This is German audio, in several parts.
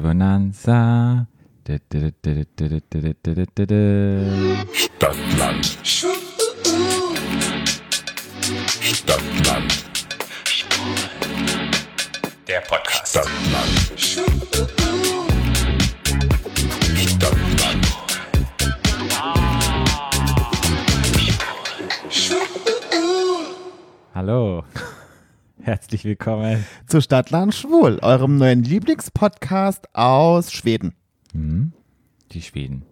Bonanza. Stadtland. Stadtland. Der Podcast. Stadtland. Stadtland. Hallo. Herzlich willkommen. zu Stadtland Schwul, eurem neuen Lieblingspodcast aus Schweden. Hm? Die Schweden.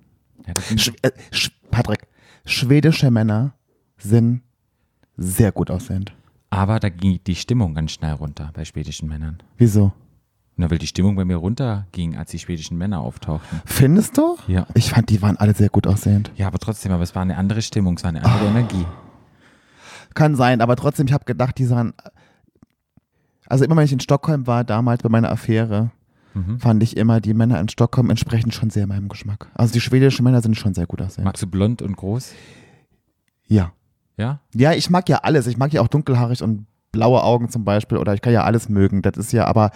Ja, Sch äh, Sch Patrick, schwedische Männer sind sehr gut aussehend. aber da ging die Stimmung ganz schnell runter bei schwedischen Männern. Wieso? Na, weil die Stimmung bei mir runterging, als die schwedischen Männer auftauchten. Findest du? Ja. Ich fand, die waren alle sehr gut aussehend. Ja, aber trotzdem, aber es war eine andere Stimmung, es war eine andere Energie. Kann sein, aber trotzdem, ich habe gedacht, die sahen. Also immer wenn ich in Stockholm war, damals bei meiner Affäre, Mhm. fand ich immer die Männer in Stockholm entsprechend schon sehr meinem Geschmack. Also die schwedischen Männer sind schon sehr gut aussehend. Magst du blond und groß? Ja. Ja? Ja, ich mag ja alles. Ich mag ja auch dunkelhaarig und blaue Augen zum Beispiel. Oder ich kann ja alles mögen. Das ist ja aber,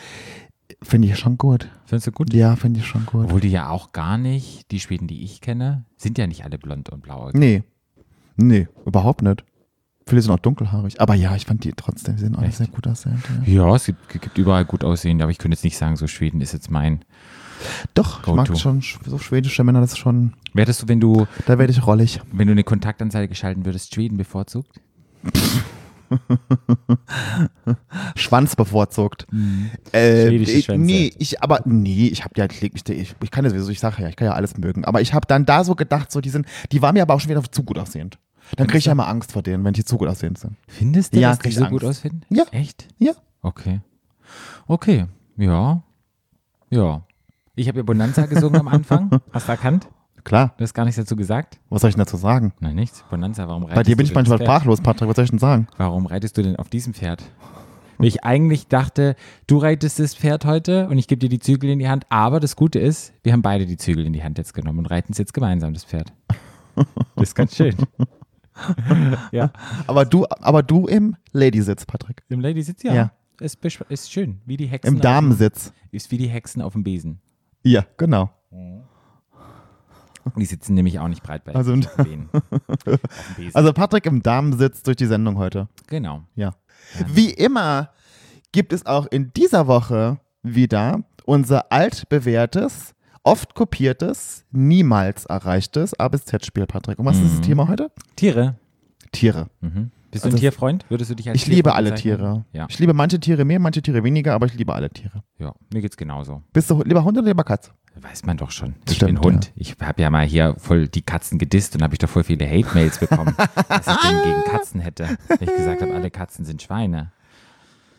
finde ich schon gut. Findest du gut? Ja, finde ich schon gut. Obwohl die ja auch gar nicht, die Schweden, die ich kenne, sind ja nicht alle blond und blau. Nee. Nee, überhaupt nicht. Viele sind auch dunkelhaarig. Aber ja, ich fand die trotzdem, sehen alle Echt? sehr gut aussehend. Ja. Ja, es gibt, gibt überall gut aussehende, aber ich könnte jetzt nicht sagen, so Schweden ist jetzt mein. Doch, ich mag schon sch- so schwedische Männer, das ist schon, Wärst du, wenn du, da werde ich rollig. wenn du eine Kontaktanzeige schalten würdest, Schweden bevorzugt? Schwanz bevorzugt. Äh, Schwedische ich, nee, ich, aber nee, ich habe ja, ich, ich, ich kann ja sowieso, ich sage ja, ich kann ja alles mögen. Aber ich habe dann da so gedacht, so die sind, die waren mir aber auch schon wieder zu gut aussehend. Dann kriege ich ja immer Angst vor denen, wenn die zu gut aussehend sind. Findest du, Ja, dass die so Angst. gut ausfinden? Ja. Echt? Ja. Okay. Okay. Ja. Ja. Ich habe ja Bonanza gesungen am Anfang. Hast du erkannt? Klar, Du hast gar nichts dazu gesagt? was soll ich denn dazu sagen? Nein, nichts. Bonanza, warum reitest Bei dir du bin ich manchmal sprachlos, Patrick, was soll ich denn sagen? Warum reitest du denn auf diesem Pferd? Weil ich eigentlich dachte, du reitest das Pferd heute und ich gebe dir die Zügel in die Hand. Aber das Gute ist, wir haben beide die Zügel in die Hand jetzt genommen und reiten es jetzt gemeinsam, das Pferd. Das ist ganz schön. ja. Aber du, aber du im Lady-Sitz, Patrick. Im Lady sitzt ja. Ja. Ist, ist schön. Wie die Hexen. Im auf- Damensitz. Ist wie die Hexen auf dem Besen. Ja, genau. Die sitzen nämlich auch nicht. Also- dem auf dem Besen. Also Patrick im Damensitz durch die Sendung heute. genau. Ja. Wie immer gibt es auch in dieser Woche wieder unser altbewährtes, oft kopiertes, niemals erreichtes A bis Z-Spiel, Patrick. Und was ist das Thema heute? Tiere. Tiere. Mhm. Bist du Also ein Tierfreund? Würdest du dich als Ich liebe alle bezeichnen? Tiere. Ja. Ich liebe manche Tiere mehr, manche Tiere weniger, aber ich liebe alle Tiere. ja, mir geht's genauso. Bist du lieber Hund oder lieber Katze? Weiß man doch schon. Ich Stimmt, bin Hund. Ich habe ja mal hier voll die Katzen gedisst und habe ich doch voll viele Hate-Mails bekommen, dass ich denn gegen Katzen hätte. Weil ich gesagt habe, alle Katzen sind Schweine.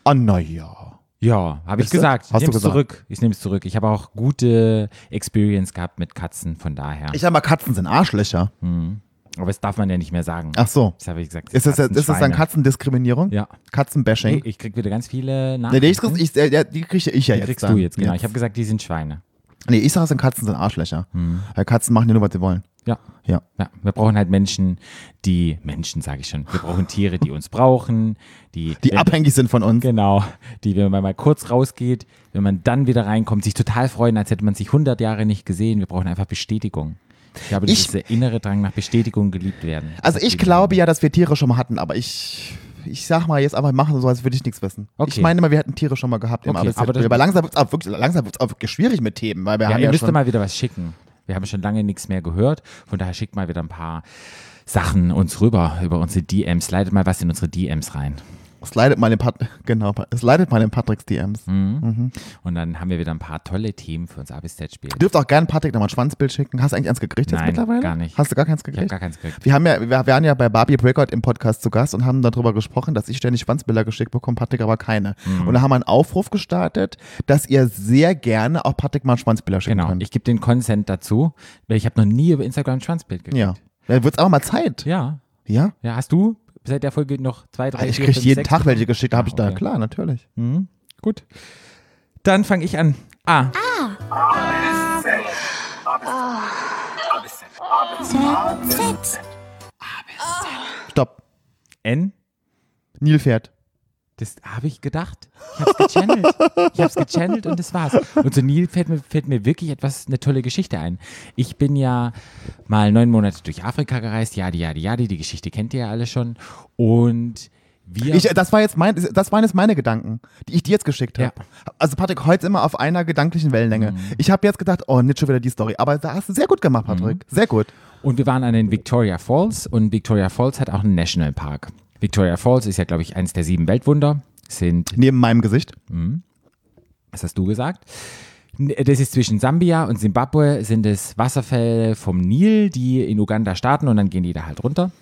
Oh, naja. Ja, habe ich gesagt. Ich Hast du nehme es gesagt? zurück. Ich nehme es zurück. Ich habe auch gute Experience gehabt mit Katzen, von daher. Ich sag mal, Katzen sind Arschlöcher. Mhm. Aber das darf man ja nicht mehr sagen. Ach so. Das habe ich gesagt. Ist das, ist das dann. Katzendiskriminierung? Ja. Katzenbashing? Ich, ich krieg wieder ganz viele Nee, Nachrichten. die, krieg ich, die kriege ich ja Die jetzt. kriegst dann. du jetzt, genau. Ich habe gesagt, die sind Schweine. Nee, ich sage, es Katzen sind Arschlöcher. Weil Katzen machen ja nur, was sie wollen. Ja. Ja. Ja, wir brauchen halt Menschen, die, Menschen sage ich schon, wir brauchen Tiere, die uns brauchen, die, Die wenn- abhängig sind von uns. Genau, die, wenn man mal kurz rausgeht, wenn man dann wieder reinkommt, sich total freuen, als hätte man sich 100 Jahre nicht gesehen. Wir brauchen einfach Bestätigung. Ich habe Ich- dieser innere Drang nach Bestätigung geliebt werden. Also ich glaube ja, dass wir Tiere schon mal hatten, aber ich, ich sag mal jetzt einfach machen so, als würde ich nichts wissen. Okay. Ich meine mal, wir hatten Tiere schon mal gehabt im Okay, aber aber langsam wird es auch, wirklich- langsam wird's auch wirklich schwierig mit Themen, weil wir Ja, haben ihr ja müsst mal wieder was schicken. Wir haben schon lange nichts mehr gehört. Von daher schickt mal wieder ein paar Sachen uns rüber über unsere DMs. Leitet mal was in unsere DMs rein. Es leidet mal in Pat genau, es leidet mal in Patricks DMs. Mhm. Und dann haben wir wieder ein paar tolle Themen für uns ABZ-Spiel. Du dürft auch gerne Patrick nochmal ein Schwanzbild schicken. Hast du eigentlich eins gekriegt jetzt Nein, mittlerweile? gar nicht. Hast du gar keins Ich habe gekriegt? gar keins gekriegt. Wir, haben ja, wir, waren ja bei Barbie Breakout im Podcast zu Gast und haben darüber gesprochen, dass ich ständig Schwanzbilder geschickt bekomme, Patrick aber keine. Mhm. Und da haben wir einen Aufruf gestartet, dass ihr sehr gerne auch Patrick mal Schwanzbilder schicken Genau, könnt. ich gebe den Consent dazu, weil ich habe noch nie über Instagram ein Schwanzbild gekriegt. ja. Dann wird es auch mal Zeit. Ja. Ja? Ja, hast du seit der Folge noch zwei, drei, ich vier, kriege fünf, jeden sechs Tag welche geschickt, da habe Ah, ich da, okay. klar, natürlich. Mhm. Gut. Dann fange ich an. A. Stopp. N. Nilpferd. Das habe ich gedacht. Ich habe es gechannelt. ich habe es gechannelt und das war's. Und zu Neil fällt mir, fällt mir wirklich etwas, eine tolle Geschichte ein. Ich bin ja mal neun Monate durch Afrika gereist. Jadi, jadi, jadi. Die Geschichte kennt ihr ja alle schon. Und wir. Ich, das, war jetzt mein, das waren jetzt meine Gedanken, die ich dir jetzt geschickt habe. Ja. Also Patrick, heute immer auf einer gedanklichen Wellenlänge. Mhm. Ich habe jetzt gedacht, oh, nicht schon wieder die Story. Aber da hast du sehr gut gemacht, Patrick. Mhm. Sehr gut. Und wir waren an den Victoria Falls und Victoria Falls hat auch einen Nationalpark. Victoria Falls ist ja, glaube ich, eines der sieben Weltwunder. Sind, Neben meinem Gesicht. was hast du gesagt? Das ist zwischen Sambia und Simbabwe sind es Wasserfälle vom Nil, die in Uganda starten und dann gehen die da halt runter.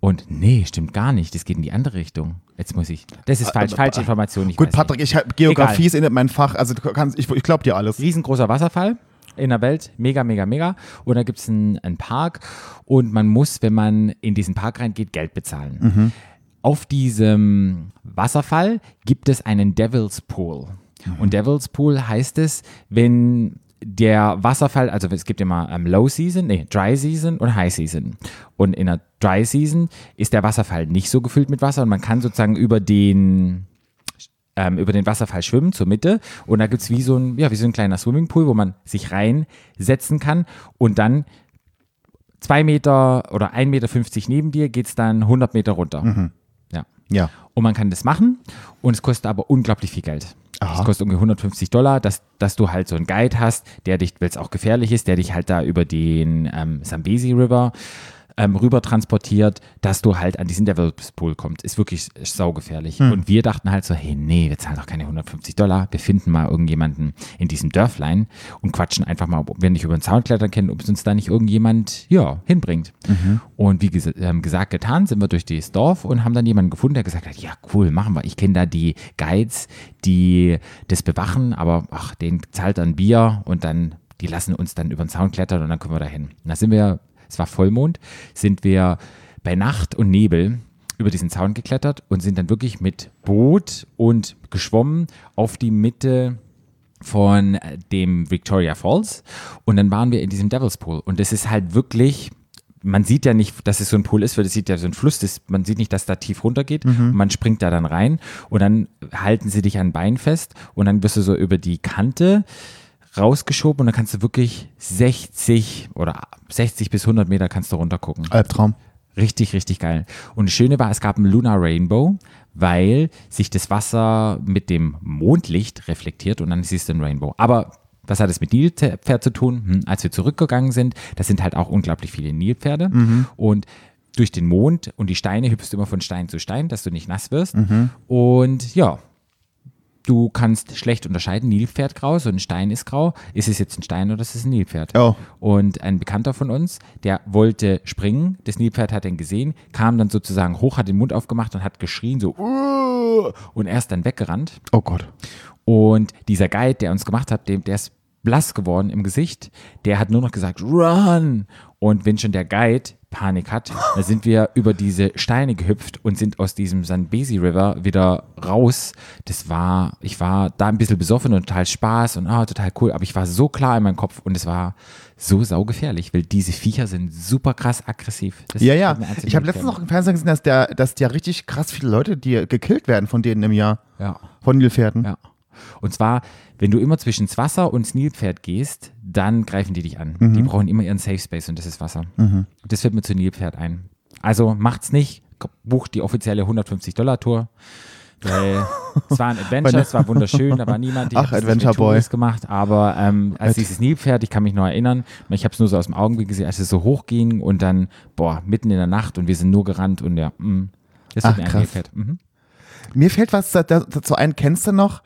Und nee, stimmt gar nicht. Das geht in die andere Richtung. Jetzt muss ich. Das ist falsch. Falsche Information. Ich Gut, Patrick, ich hab, Geografie Egal. ist in mein Fach. Also du kannst, ich, ich glaube dir alles. riesengroßer Wasserfall in der Welt, mega, mega, mega. Und da gibt es einen, einen Park und man muss, wenn man in diesen Park reingeht, Geld bezahlen. Auf diesem Wasserfall gibt es einen Devil's Pool. Und Devil's Pool heißt es, wenn der Wasserfall, also es gibt immer ähm, Low Season, nee, Dry Season und High Season. Und in der Dry Season ist der Wasserfall nicht so gefüllt mit Wasser und man kann sozusagen über den ähm, über den Wasserfall schwimmen zur Mitte und da gibt es wie so ein, ja, wie so ein kleiner Swimmingpool, wo man sich reinsetzen kann und dann zwei Meter oder 1,50 Meter neben dir geht es dann 100 Meter runter. Ja. Ja. Und man kann das machen und es kostet aber unglaublich viel Geld. Aha. Es kostet ungefähr 150 Dollar, dass, dass du halt so einen Guide hast, der dich, weil es auch gefährlich ist, der dich halt da über den ähm, Zambezi River ähm, rüber transportiert, dass du halt an diesen Devil's Pool kommst. Ist wirklich saugefährlich. Und wir dachten halt so, hey, nee, wir zahlen doch keine 150 Dollar. Wir finden mal irgendjemanden in diesem Dörflein und quatschen einfach mal, ob wir nicht über den Zaun klettern können, ob es uns da nicht irgendjemand, ja, hinbringt. Und wie ges ähm, gesagt, getan, sind wir durch dieses Dorf und haben dann jemanden gefunden, der gesagt hat, ja, cool, machen wir. Ich kenne da die Guides, die das bewachen, aber ach, den zahlt dann Bier und dann, die lassen uns dann über den Zaun klettern und dann können wir da hin. Und Da sind wir, es war Vollmond, sind wir bei Nacht und Nebel über diesen Zaun geklettert und sind dann wirklich mit Boot und geschwommen auf die Mitte von dem Victoria Falls. Und dann waren wir in diesem Devil's Pool. Und das ist halt wirklich man sieht ja nicht, dass es so ein Pool ist, weil das sieht ja so ein Fluss, das, man sieht nicht, dass da tief runtergeht. Und man springt da dann rein und dann halten sie dich an Bein fest und dann wirst du so über die Kante rausgeschoben und dann kannst du wirklich 60 oder 60 bis 100 Meter kannst du runtergucken. Albtraum. Richtig, richtig geil. Und das Schöne war, es gab einen Lunar Rainbow, weil sich das Wasser mit dem Mondlicht reflektiert und dann siehst du einen Rainbow. Aber was hat es mit Nilpferd zu tun? Hm, als wir zurückgegangen sind, das sind halt auch unglaublich viele Nilpferde. Und durch den Mond und die Steine hüpfst du immer von Stein zu Stein, dass du nicht nass wirst. Und ja, du kannst schlecht unterscheiden, Nilpferd grau, so ein Stein ist grau. Ist es jetzt ein Stein oder ist es ein Nilpferd? Oh. Und ein Bekannter von uns, der wollte springen, das Nilpferd hat ihn gesehen, kam dann sozusagen hoch, hat den Mund aufgemacht und hat geschrien, so, und er ist dann weggerannt. Oh Gott. Und dieser Guide, der uns gemacht hat, dem, der ist blass geworden im Gesicht, der hat nur noch gesagt, run! Und wenn schon der Guide Panik hat, dann sind wir über diese Steine gehüpft und sind aus diesem Zambezi River wieder raus. Das war, ich war da ein bisschen besoffen und total Spaß und ah, total cool, aber ich war so klar in meinem Kopf und es war so saugefährlich, weil diese Viecher sind super krass aggressiv. Das Ja, ja. Ich habe letztens noch im Fernsehen gesehen, dass, der, dass ja richtig krass viele Leute, die gekillt werden von denen im Jahr. Ja. Von Nilpferden. Ja. Und zwar, wenn du immer zwischen das Wasser und das Nilpferd gehst, dann greifen die dich an. Mhm. Die brauchen immer ihren Safe Space und das ist Wasser. Das fällt mir zu Nilpferd ein. Also macht's nicht, bucht die offizielle 150-Dollar-Tour. Weil es war ein Adventure, es war wunderschön, da war niemand. Ich Ach, Adventure Boy. Gemacht, aber ähm, als dieses Nilpferd, ich kann mich noch erinnern, ich habe es nur so aus dem Augenblick gesehen, als es so hoch ging und dann, boah, mitten in der Nacht und wir sind nur gerannt und ja, mh, das Ach, wird mir ein krass. Nilpferd. Mhm. Mir fällt was da- da- dazu ein, kennst du noch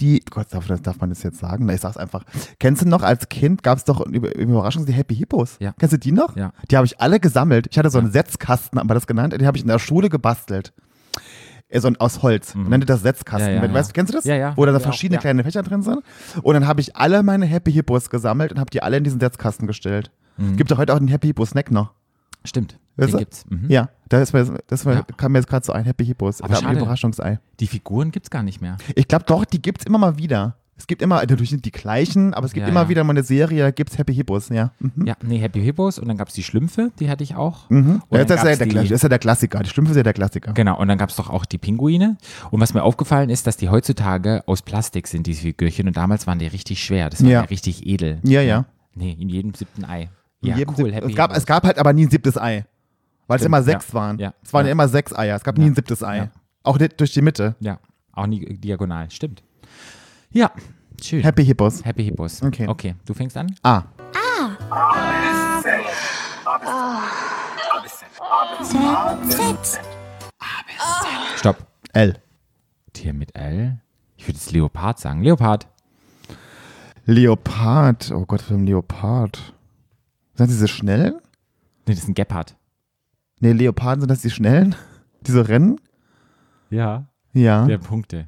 die, Gott, darf, darf man das jetzt sagen? Na, ich sag's einfach. Kennst du noch, als Kind gab es doch über, über Überraschung die Happy Hippos? Ja. Kennst du die noch? Ja. Die habe ich alle gesammelt. Ich hatte so einen Setzkasten, aber das genannt, den habe ich in der Schule gebastelt. Äh, So ein, aus Holz. Man nannte das Setzkasten. Mhm. Ja, ja, ja. weißt, du, kennst du das? Ja, ja. Wo da Ja, verschiedene ja. kleine Fächer drin sind. Und dann habe ich alle meine Happy Hippos gesammelt und habe die alle in diesen Setzkasten gestellt. Mhm. Gibt doch heute auch den Happy Hippo Snack noch. Stimmt, den du? gibt's. Mhm. Ja, da ist mir, das war, Ja. kam mir jetzt gerade so ein Happy Hippos. Aber Das war ein schade. Überraschungsei. Die Figuren gibt's gar nicht mehr. Ich glaube doch, die gibt es immer mal wieder. Es gibt immer, natürlich sind die gleichen, aber es gibt Ja, immer ja. wieder mal eine Serie, da gibt es Happy Hippos, ja. Mhm. Ja, nee, Happy Hippos und dann gab es die Schlümpfe, die hatte ich auch. Mhm. Ja, das, ist ja der, die- das ist ja der Klassiker. Die Schlümpfe sind ja der Klassiker. Genau, und dann gab es doch auch die Pinguine. Und was mir aufgefallen ist, dass die heutzutage aus Plastik sind, diese Figürchen. Und damals waren die richtig schwer. Das war ja, richtig edel. Ja, ja. Nee, in jedem siebten Ei. Ja, cool, Sieb- Happy es, gab, es gab halt aber nie ein siebtes Ei. Weil es immer ja. sechs waren. Ja. Es waren Ja. immer sechs Eier. Es gab nie Ja. ein siebtes Ei. Ja. Auch nicht durch die Mitte. Ja, auch nie diagonal. Stimmt. Ja, schön. Happy Hippos. Happy Hippos. Okay. Okay, du fängst an? A. Z. Stopp. L. Tier mit L. Ich würde jetzt Leopard sagen. Leopard. Leopard. Oh Gott, für ein Leopard. Sind diese schnellen? Nee, das ist ein Gepard. Nee, Leoparden sind das die schnellen? Diese Rennen? Ja. Ja. Der Punkte.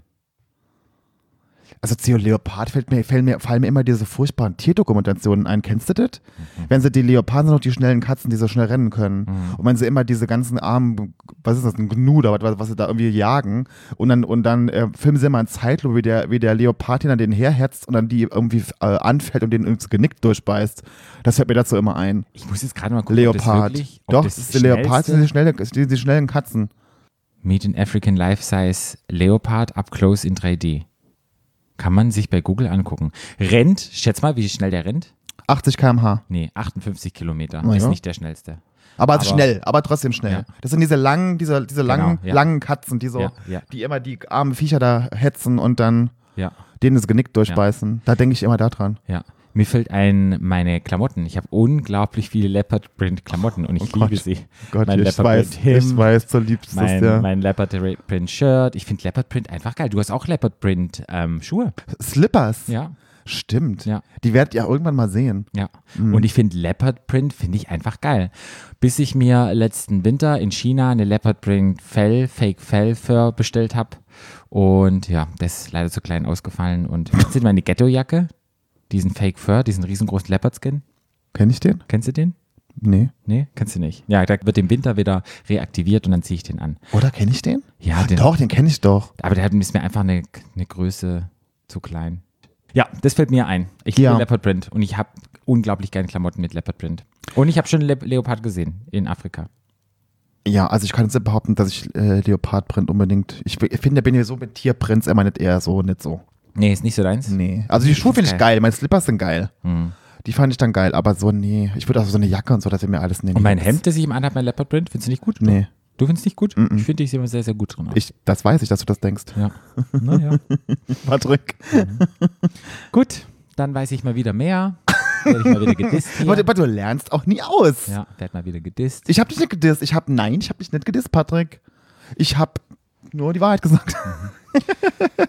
Also zu Leopard fällt mir, fallen, mir, fallen mir immer diese furchtbaren Tierdokumentationen ein. Kennst du das? Mhm. Wenn sie die Leoparden sind noch die schnellen Katzen, die so schnell rennen können. Und wenn sie immer diese ganzen armen, was ist das, ein Gnu oder was, was sie da irgendwie jagen und dann, und dann äh, filmen sie immer in Zeitlupe, wie der, wie der Leopard hinter denen herhetzt und dann die irgendwie äh, anfällt und den ins Genick durchbeißt. Das fällt mir dazu immer ein. Ich muss jetzt gerade mal gucken, Leopard. ob das wirklich, ob Doch, das ist die Leopard, sind die, schnelle, die, die schnellen Katzen. Meet in African Life Size Leopard up close in 3D. Kann man sich bei Google angucken. Rennt, schätz mal, wie schnell der rennt? 80 km/h. Nee, 58 Kilometer. Na Ist ja. nicht der schnellste. Aber, Aber- schnell, aber trotzdem schnell. Ja. Das sind diese langen, diese, diese langen, ja. langen Katzen, die so, die immer die armen Viecher da hetzen und dann denen das Genick durchbeißen. Da denke ich immer daran. ja. Mir fällt ein, meine Klamotten. Ich habe unglaublich viele Leopard Print Klamotten und ich Oh liebe sie. Gott, mein ich Leopard weiß, Print ich weiß, so liebst du es, mein, ja. mein Leopard Print Shirt. Ich finde Leopard Print einfach geil. Du hast auch Leopard Print ähm, Schuhe. Slippers. Ja, Stimmt. Ja. Die werdet ihr irgendwann mal sehen. ja. Mhm. Und ich finde Leopard Print finde ich einfach geil. Bis ich mir letzten Winter in China eine Leopard Print Fell, Fake Fell Fur bestellt habe. Und ja, das ist leider zu klein ausgefallen. Und kennst du meine Ghetto-Jacke? Diesen Fake Fur, diesen riesengroßen Leopard Skin? Kenn ich den? Kennst du den? Nee. Nee, kennst du nicht. Ja, da wird im Winter wieder reaktiviert und dann ziehe ich den an. Oder kenne ich den? Ja, den, Doch, den kenne ich doch. aber der hat- ist mir einfach eine, eine Größe zu klein. Ja, das fällt mir ein. Ich Ja. liebe Leopard Print und ich habe unglaublich gerne Klamotten mit Leopard Print. Und ich habe schon Le Leopard gesehen in Afrika. Ja, also ich kann jetzt nicht behaupten, dass ich äh, Leopardprint unbedingt. Ich, ich finde, bin ich so mit Tierprints immer nicht eher so, nicht so. Nee, ist nicht so deins? Nee. Also die Schuhe finde ich geil. Meine Slippers sind geil. Hm. Die fand ich dann geil, aber so, nee. Ich würde auch so eine Jacke und so, das wäre mir alles nee. Und mein Hemd, das ich im anhabe, mein Leopard Print, findest du nicht gut? Nee. Du findest nicht gut? Mm-mm. Ich finde, ich sehe immer sehr, sehr gut drin aus. Ich, das weiß ich, dass du das denkst. ja. Naja. Patrick. gut, dann weiß ich mal wieder mehr. Werde ich mal wieder gedisst hier. Aber, aber du lernst auch nie aus. Ja, werd mal wieder gedisst. Ich habe dich nicht gedisst. Ich habe, nein, ich habe dich nicht gedisst, Patrick. Ich habe nur die Wahrheit gesagt.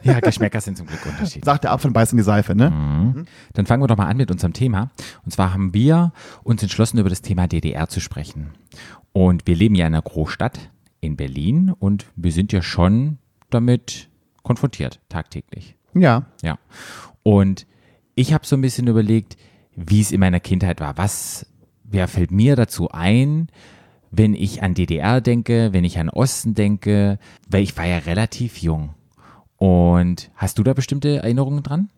Ja, Geschmäcker sind zum Glück unterschiedlich. Sagt der Apfel und beißt in die Seife, ne? Mhm. Dann fangen wir doch mal an mit unserem Thema. Und zwar haben wir uns entschlossen, über das Thema DDR zu sprechen. Und wir leben ja in einer Großstadt in Berlin und wir sind ja schon damit konfrontiert, tagtäglich. Ja. Ja. Und ich habe so ein bisschen überlegt, wie es in meiner Kindheit war. Was, wer fällt mir dazu ein, wenn ich an DDR denke, wenn ich an Osten denke, weil ich war ja relativ jung. Und hast du da bestimmte Erinnerungen dran?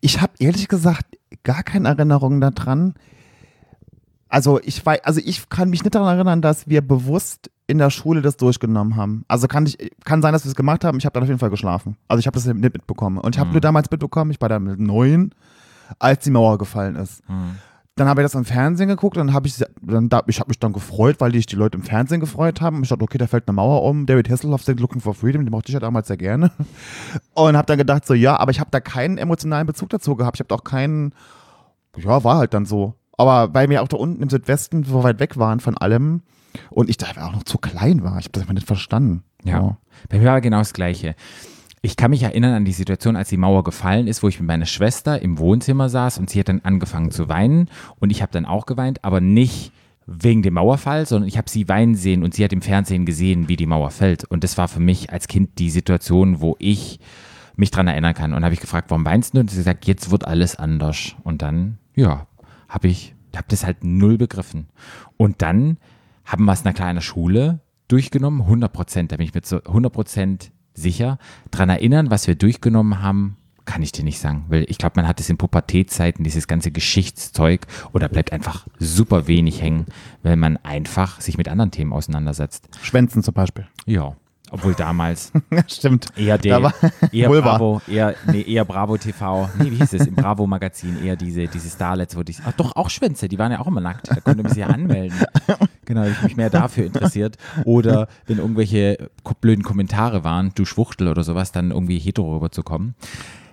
Ich habe ehrlich gesagt gar keine Erinnerungen daran. Also ich weiß, also ich kann mich nicht daran erinnern, dass wir bewusst in der Schule das durchgenommen haben. Also kann ich, kann sein, dass wir es gemacht haben. Ich habe dann auf jeden Fall geschlafen. Also ich habe das nicht mitbekommen. Und ich habe nur damals mitbekommen, ich war da mit neun, als die Mauer gefallen ist. Dann habe ich das im Fernsehen geguckt, dann habe ich, dann, da, ich habe mich dann gefreut, weil dich die Leute im Fernsehen gefreut haben. Ich dachte, okay, da fällt eine Mauer um. David Hasselhoff singt Looking for Freedom, den mochte ich ja damals sehr gerne. Und habe dann gedacht, so ja, aber ich habe da keinen emotionalen Bezug dazu gehabt. Ich habe auch keinen, ja, war halt dann so. Aber weil wir auch da unten im Südwesten so weit weg waren von allem und ich da auch noch zu klein war, ich habe das einfach nicht verstanden. Ja. So. Bei mir war genau das Gleiche. Ich kann mich erinnern an die Situation, als die Mauer gefallen ist, wo ich mit meiner Schwester im Wohnzimmer saß und sie hat dann angefangen zu weinen und ich habe dann auch geweint, aber nicht wegen dem Mauerfall, sondern ich habe sie weinen sehen und sie hat im Fernsehen gesehen, wie die Mauer fällt. Und das war für mich als Kind die Situation, wo ich mich dran erinnern kann. Und habe ich gefragt, warum weinst du? Und sie hat gesagt, jetzt wird alles anders. Und dann, ja, habe ich, habe das halt null begriffen. Und dann haben wir es na klar in Schule durchgenommen, 100 Prozent, da bin ich mir zu 100 Prozent sicher. Dran erinnern, was wir durchgenommen haben, kann ich dir nicht sagen, weil ich glaube, man hat es in Pubertätzeiten, dieses ganze Geschichtszeug, oder bleibt einfach super wenig hängen, weil man einfach sich mit anderen Themen auseinandersetzt. Schwänzen zum Beispiel. Ja, obwohl damals Ja, stimmt. eher der, war- eher. Bravo, eher, nee, eher Bravo TV, nee, wie hieß es, im Bravo Magazin, eher diese, diese Starlets, wo die, ach doch, auch Schwänze, die waren ja auch immer nackt, da konnte man sich ja anmelden. Genau, ich mich mehr dafür interessiert. Oder wenn irgendwelche blöden Kommentare waren, du Schwuchtel oder sowas, dann irgendwie hetero rüberzukommen.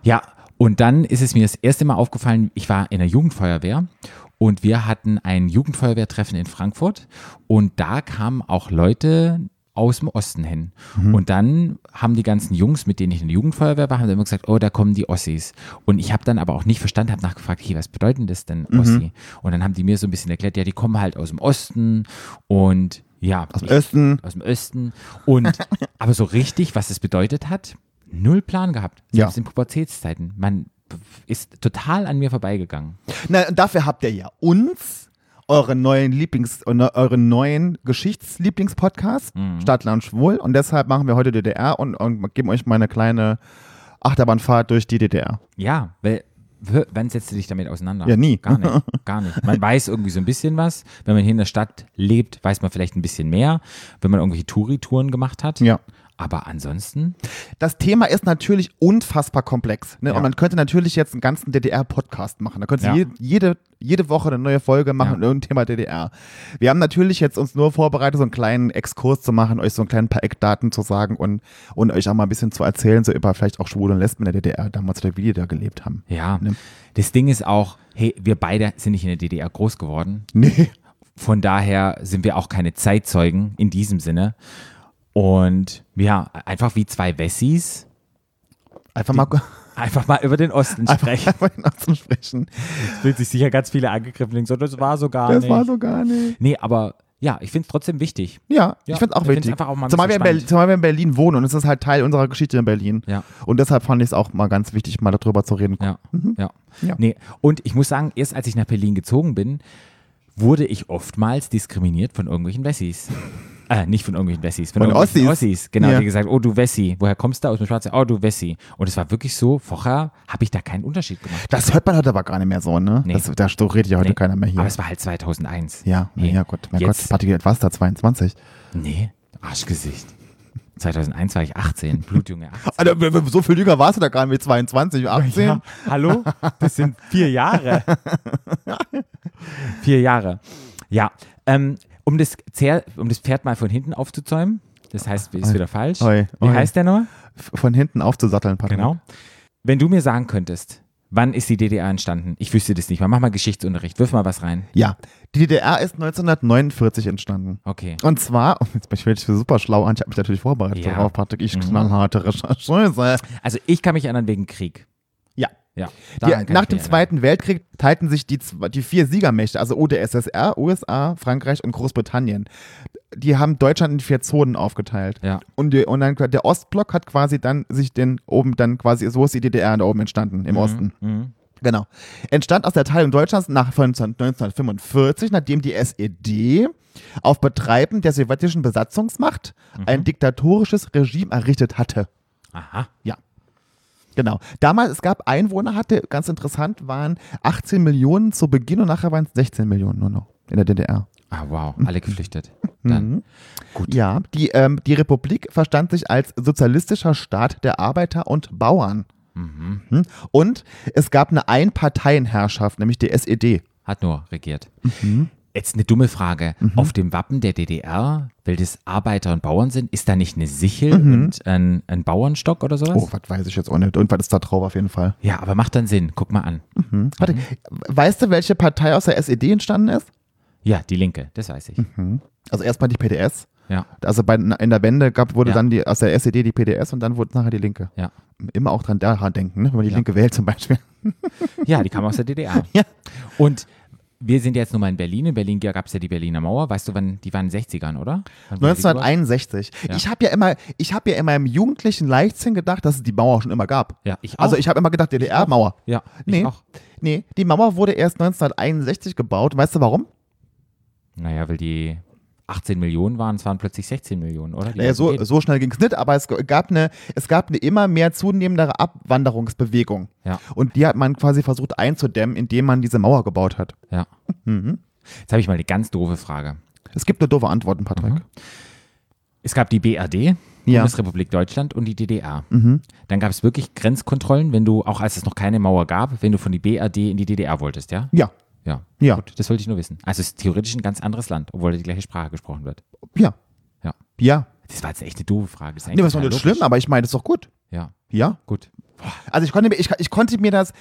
Ja, und dann ist es mir das erste Mal aufgefallen, ich war in der Jugendfeuerwehr und wir hatten ein Jugendfeuerwehrtreffen in Frankfurt und da kamen auch Leute aus dem Osten hin. Und dann haben die ganzen Jungs, mit denen ich in der Jugendfeuerwehr war, haben immer gesagt, oh, da kommen die Ossis. Und ich habe dann aber auch nicht verstanden, habe nachgefragt, hey, was bedeutet das denn, Ossi? Und dann haben die mir so ein bisschen erklärt, ja, die kommen halt aus dem Osten und ja, Aus dem Osten. aus dem Osten. Und aber so richtig, was es bedeutet hat, null Plan gehabt. Ja. Selbst in Pubertätszeiten. Man ist total an mir vorbeigegangen. Na, und dafür habt ihr ja uns, euren neuen Lieblings, ne- euren neuen Geschichtslieblingspodcast, Mhm. Stadtland Schwul. Und deshalb machen wir heute DDR und, und geben euch mal eine kleine Achterbahnfahrt durch die DDR. Ja, weil wann setzt du dich damit auseinander? Ja, nie. Gar nicht, gar nicht. Man weiß irgendwie so ein bisschen was. Wenn man hier in der Stadt lebt, weiß man vielleicht ein bisschen mehr, wenn man irgendwelche Touri-Touren gemacht hat. Ja. Aber ansonsten, Das Thema ist natürlich unfassbar komplex. Ne? Ja. Und man könnte natürlich jetzt einen ganzen DDR-Podcast machen. Da könnte Ja. je, jede, jede Woche eine neue Folge machen Ja. irgendein Thema DDR. Wir haben natürlich jetzt uns nur vorbereitet, so einen kleinen Exkurs zu machen, euch so ein kleinen paar Eckdaten zu sagen und, und euch auch mal ein bisschen zu erzählen, so über vielleicht auch Schwule und Lesben in der DDR damals oder wie die da gelebt haben. ja. Ne? Das Ding ist auch, hey, wir beide sind nicht in der DDR groß geworden. Nee. Von daher sind wir auch keine Zeitzeugen in diesem Sinne. Und ja, einfach wie zwei Wessis, Einfach mal, einfach mal über den Osten sprechen. einfach mal zu sprechen. Es fühlt sich sicher ganz viele angegriffen und denken so, das war so gar Das nicht. war so gar nicht. nee, aber ja, ich finde es trotzdem wichtig. Ja, Ja, ich finde es auch ich wichtig. einfach auch mal zumal, wir in Berlin, zumal wir in Berlin wohnen und es ist halt Teil unserer Geschichte in Berlin. Ja. Und deshalb fand ich es auch mal ganz wichtig, mal darüber zu reden. Ja, ja. Ja. Nee, und ich muss sagen, erst als ich nach Berlin gezogen bin, wurde ich oftmals diskriminiert von irgendwelchen Wessis. Äh, nicht von irgendwelchen Wessis, von, Von irgendwelchen Ossis. Ossis. Genau, Ja. die gesagt, oh du Wessi, woher kommst du aus dem Schwarzen? Oh du Wessi. Und es war wirklich so, vorher habe ich da keinen Unterschied gemacht. Das hört man heute aber gar nicht mehr so, ne? Nee. Das, da redet ja heute Nee, keiner mehr hier. Aber es war halt 2001. ja, Nee. ja Gott, mein Jetzt- Gott, Party, du da? 22? Nee, Arschgesicht. 2001 war ich 18, Blutjunge 18. Alter, w- w- so viel jünger warst du da gar nicht mit 22, 18? Ja, hallo? Das sind vier Jahre. vier Jahre. Ja, ähm, um, das Zer um das Pferd mal von hinten aufzuzäumen, das heißt, ist wieder falsch. Oi, Wie oi. heißt der nochmal? Von hinten aufzusatteln, Patrick. Genau. Wenn du mir sagen könntest, wann ist die DDR entstanden? Ich wüsste das nicht mal. Mach mal Geschichtsunterricht. Wirf mal was rein. Ja, die DDR ist 1949 entstanden. Okay. Und zwar, oh, jetzt bin ich wirklich super schlau an, ich habe mich natürlich vorbereitet Ja. darauf, Patrick, ich Mhm. knallharte Recherche. Also ich kann mich erinnern wegen Krieg. Ja. Ja. Die, nach dem. Zweiten Weltkrieg teilten sich die, die vier Siegermächte, also UdSSR, USA, Frankreich und Großbritannien. Die haben Deutschland in vier Zonen aufgeteilt. Ja. Und, die, und dann der Ostblock hat quasi dann sich den oben dann quasi, so ist die DDR da oben entstanden, im Osten. Mhm. Genau. Entstand aus der Teilung Deutschlands nach von 1945, nachdem die SED auf Betreiben der sowjetischen Besatzungsmacht Mhm. ein diktatorisches Regime errichtet hatte. Aha. Ja. Genau. Damals, es gab Einwohner, hatte, ganz interessant, waren 18 Millionen zu Beginn und nachher waren es 16 Millionen nur noch in der DDR. Ah, wow. Alle geflüchtet. Dann. Mhm. Gut. Ja, die, ähm, die Republik verstand sich als sozialistischer Staat der Arbeiter und Bauern. Mhm. Mhm. Und es gab eine Einparteienherrschaft, nämlich die SED. Hat nur regiert. Mhm. Jetzt eine dumme Frage. Auf dem Wappen der DDR, weil das Arbeiter und Bauern sind, ist da nicht eine Sichel und ein, ein Bauernstock oder sowas? Mhm. Oh, was weiß ich jetzt auch nicht. Irgendwas ist da drauf auf jeden Fall. Ja, aber macht dann Sinn. Guck mal an. Mhm. Warte, weißt du, welche Partei aus der SED entstanden ist? Ja, die Linke, das weiß ich. Mhm. Also erstmal die PDS. Ja, Also bei, in der Wende gab, wurde Ja. dann die, aus der SED die PDS und dann wurde nachher die Linke. ja. Immer auch dran daran denken, ne? wenn man die Ja. Linke wählt zum Beispiel. Ja, die kam aus der DDR. Ja. Und wir sind jetzt nun mal in Berlin. In Berlin gab es ja die Berliner Mauer. Weißt du, wann die waren in den 60ern, oder? Wann wurde die gebaut? 1961. Ja. Ich habe ja immer, ich habe ja immer im jugendlichen Leichtsinn gedacht, dass es die Mauer schon immer gab. Ja, ich auch. Also ich habe immer gedacht, DDR-Mauer. ja, Nee. Nee, die Mauer wurde erst 1961 gebaut. Weißt du warum? Naja, weil die 18 Millionen waren, es waren plötzlich 16 Millionen, oder? Die Naja, so, so schnell ging es nicht, aber es gab eine, es gab eine immer mehr zunehmendere Abwanderungsbewegung. Ja. Und die hat man quasi versucht einzudämmen, indem man diese Mauer gebaut hat. Ja. Mhm. Jetzt habe ich mal eine ganz doofe Frage. Es gibt nur doofe Antworten, Patrick. Mhm. Es gab die BRD, Ja. Bundesrepublik Deutschland und die DDR. Mhm. Dann gab es wirklich Grenzkontrollen, wenn du, auch als es noch keine Mauer gab, wenn du von die BRD in die DDR wolltest, ja? Ja, Ja. Ja. Gut, das wollte ich nur wissen. Also es ist theoretisch ein ganz anderes Land, obwohl die gleiche Sprache gesprochen wird. ja, Ja. ja. Das war jetzt echt eine doofe Frage. Das ist Nee, was total nicht schlimm, aber ich meine, das ist doch gut. Ja, Ja. gut. Also ich konnte mir, ich, ich konnte mir das.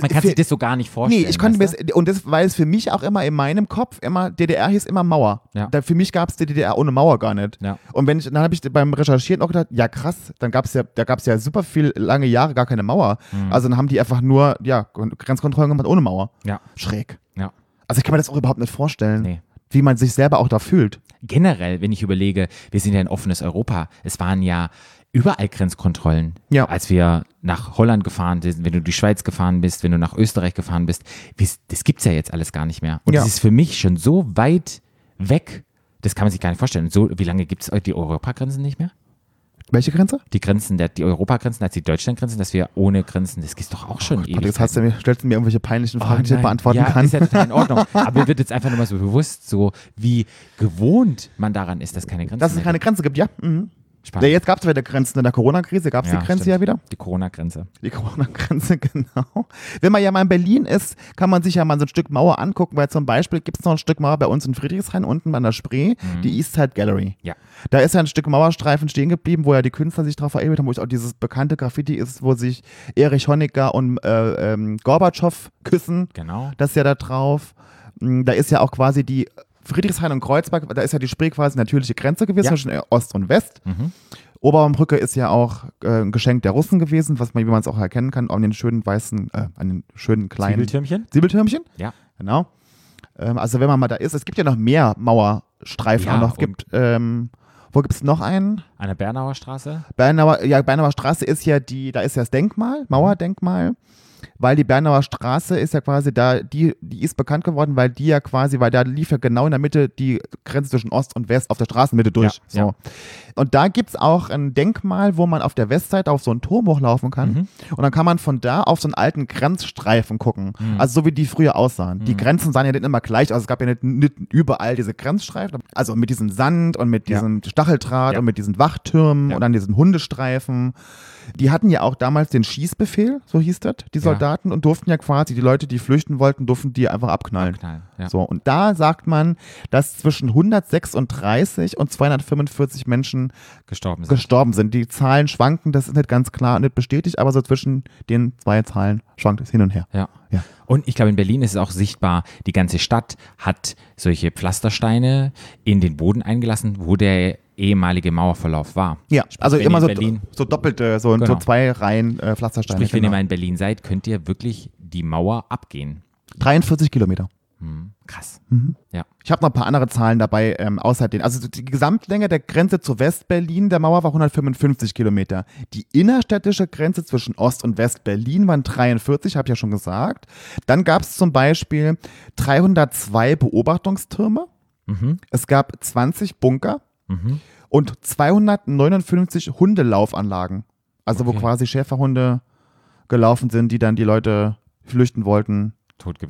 Man kann für- sich das so gar nicht vorstellen. Nee, ich konnte mir das, und das, weil es für mich auch immer in meinem Kopf immer, DDR hieß immer Mauer. Ja. Da, für mich gab es die DDR ohne Mauer gar nicht. Ja. Und wenn ich, dann habe ich beim Recherchieren auch gedacht, ja krass, dann gab es ja, da gab es ja super viel lange Jahre gar keine Mauer. Also dann haben die einfach nur, ja, Grenzkontrollen gemacht ohne Mauer. Ja, Schräg. ja. Also ich kann mir das auch überhaupt nicht vorstellen, Nee. wie man sich selber auch da fühlt. Generell, wenn ich überlege, wir sind ja ein offenes Europa. Es waren ja überall Grenzkontrollen. Ja. Als wir nach Holland gefahren sind, wenn du die Schweiz gefahren bist, wenn du nach Österreich gefahren bist. Das, gibt es ja jetzt alles gar nicht mehr. Und Ja. das ist für mich schon so weit weg, das kann man sich gar nicht vorstellen. So, wie lange gibt es die Europagrenzen nicht mehr? Welche Grenze? Die Grenzen, der, die Europagrenzen als die Deutschlandgrenzen, dass wir ohne Grenzen, das ist doch auch schon ewig. Patrick, jetzt hast du mir, stellst du mir irgendwelche peinlichen Fragen, die ich nicht beantworten ja, kann. ist ja total in Ordnung. Aber mir wird jetzt einfach nur mal so bewusst, so wie gewohnt man daran ist, dass keine Grenzen Dass es keine Grenze gibt, ja. Mhm. Spannend. Ja, jetzt gab es wieder Grenzen. In der Corona-Krise gab es Ja, die Grenze stimmt. ja wieder. Die Corona-Grenze. Die Corona-Grenze, genau. Wenn man ja mal in Berlin ist, kann man sich ja mal so ein Stück Mauer angucken, weil zum Beispiel gibt es noch ein Stück Mauer bei uns in Friedrichshain unten an der Spree, die Eastside Gallery. Ja. Da ist ja ein Stück Mauerstreifen stehen geblieben, wo ja die Künstler sich drauf verewigt haben, wo auch dieses bekannte Graffiti ist, wo sich Erich Honecker und äh, ähm, Gorbatschow küssen. Genau. Das ist ja da drauf. Mm, Da ist ja auch quasi die Friedrichshain und Kreuzberg, da ist ja die Spree quasi natürliche Grenze gewesen Ja. zwischen Ost und West. Mhm. Oberbaumbrücke ist ja auch äh, ein Geschenk der Russen gewesen, was man, wie man es auch erkennen kann, an den schönen weißen, äh, an den schönen kleinen Zwiebeltürmchen? Zwiebeltürmchen. Ja. Genau. Ähm, also wenn man mal da ist, es gibt ja noch mehr Mauerstreifen Ja, auch noch. Gibt, ähm, wo gibt es noch einen? An der Bernauer Straße? Bernauer, ja, Bernauer Straße ist ja die, da ist ja das Denkmal, Mauerdenkmal, weil die Bernauer Straße ist ja quasi da, die, die ist bekannt geworden, weil die ja quasi, weil da lief ja genau in der Mitte die Grenze zwischen Ost und West auf der Straßenmitte durch. Ja, so. Und da gibt es auch ein Denkmal, wo man auf der Westseite auf so einen Turm hochlaufen kann. Mhm. Und dann kann man von da auf so einen alten Grenzstreifen gucken. Mhm. Also so wie die früher aussahen. Die Grenzen sahen ja nicht immer gleich aus. Es gab ja nicht, nicht überall diese Grenzstreifen. Also mit diesem Sand und mit Ja. diesem Stacheldraht Ja. und mit diesen Wachtürmen Ja. und dann diesen Hundestreifen. Die hatten ja auch damals den Schießbefehl, so hieß das, die Ja. Soldaten, und durften ja quasi, die Leute, die flüchten wollten, durften die einfach abknallen. Knallen. Ja. So, und da sagt man, dass zwischen 136 und 245 Menschen Gestorben sind. gestorben sind. Die Zahlen schwanken, das ist nicht ganz klar und nicht bestätigt, aber so zwischen den zwei Zahlen schwankt es hin und her. Ja. Ja. Und ich glaube, in Berlin ist es auch sichtbar, die ganze Stadt hat solche Pflastersteine in den Boden eingelassen, wo der ehemalige Mauerverlauf war. Ja, Sprich, also immer so, in Berlin, so doppelte, so, so Genau. zwei Reihen äh, Pflastersteine. sprich, wenn ihr genau. mal in Berlin seid, könnt ihr wirklich die Mauer abgehen. 43 Kilometer. Hm, krass. Mhm. Ja. Ich habe noch ein paar andere Zahlen dabei, ähm, außer den. Also die Gesamtlänge der Grenze zu West-Berlin der Mauer war 155 Kilometer. Die innerstädtische Grenze zwischen Ost- und West-Berlin waren 43, habe ich ja schon gesagt. Dann gab es zum Beispiel 302 Beobachtungstürme. Mhm. Es gab 20 Bunker Mhm. und 259 Hundelaufanlagen. Also wo Okay. quasi Schäferhunde gelaufen sind, die dann die Leute flüchten wollten,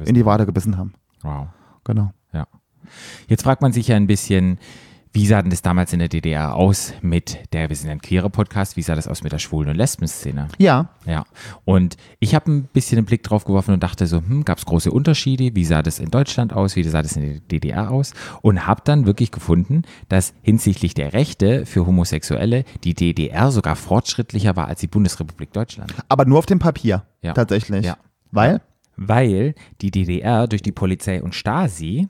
in die Wade gebissen haben. Wow. Genau. Ja. Jetzt fragt man sich ja ein bisschen, wie sah denn das damals in der DDR aus mit der, wir sind ein queerer Podcast, wie sah das aus mit der Schwulen- und Lesben-Szene? Ja, Ja, und ich habe ein bisschen den Blick drauf geworfen und dachte so, hm, gab es große Unterschiede? Wie sah das in Deutschland aus? Wie sah das in der DDR aus? Und habe dann wirklich gefunden, dass hinsichtlich der Rechte für Homosexuelle die DDR sogar fortschrittlicher war als die Bundesrepublik Deutschland. aber nur auf dem Papier. Ja. Tatsächlich. Ja. Weil? Weil die DDR durch die Polizei und Stasi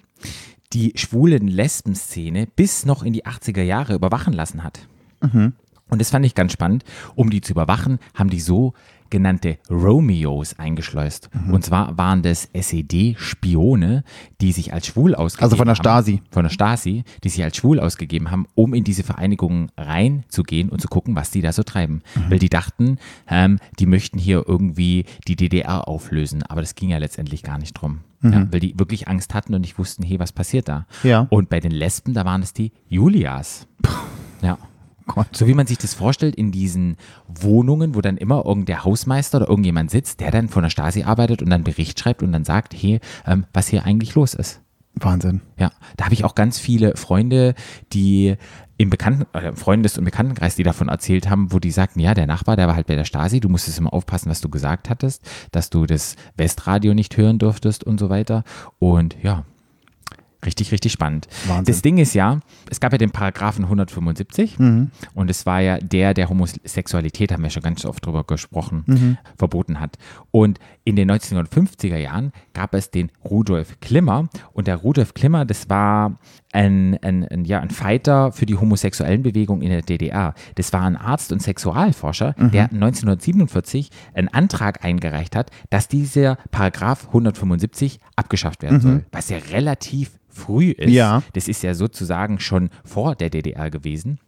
die schwulen Lesben-Szene bis noch in die 80er Jahre überwachen lassen hat. Und Und das fand ich ganz spannend. Um die zu überwachen, haben die so genannte Romeos eingeschleust. Mhm. Und zwar waren das SED-Spione, die sich als schwul ausgegeben Also von der haben. Stasi. Von der Stasi, die sich als schwul ausgegeben haben, um in diese Vereinigungen reinzugehen und zu gucken, was die da so treiben. Mhm. Weil die dachten, ähm, die möchten hier irgendwie die DDR auflösen. Aber das ging ja letztendlich gar nicht drum. Ja, weil die wirklich Angst hatten und nicht wussten, hey, was passiert da? Mhm. Ja. Und bei den Lesben, da waren es die Julias. Ja. Gott. So wie man sich das vorstellt in diesen Wohnungen, wo dann immer irgendein Hausmeister oder irgendjemand sitzt, der dann von der Stasi arbeitet und dann Bericht schreibt und dann sagt, hey, ähm, was hier eigentlich los ist. Wahnsinn. Ja, da habe ich auch ganz viele Freunde, die im Bekannten, äh, Freundes- und Bekanntenkreis, die davon erzählt haben, wo die sagten, ja, der Nachbar, der war halt bei der Stasi, du musstest immer aufpassen, was du gesagt hattest, dass du das Westradio nicht hören durftest und so weiter. Und ja, richtig, richtig spannend. Wahnsinn. Das Ding ist ja, es gab ja den Paragraphen 175 Mhm. und es war ja der, der Homosexualität, haben wir schon ganz oft drüber gesprochen, Mhm. verboten hat. Und in den 1950er Jahren gab es den Rudolf Klimmer und der Rudolf Klimmer, das war ein, ein, ein, ja, ein Fighter für die homosexuellen Bewegung in der DDR. Das war ein Arzt und Sexualforscher, Mhm. der 1947 einen Antrag eingereicht hat, dass dieser Paragraph 175 abgeschafft werden soll, was ja relativ früh ist. Mhm. Ja. Das ist ja sozusagen schon vor der DDR gewesen.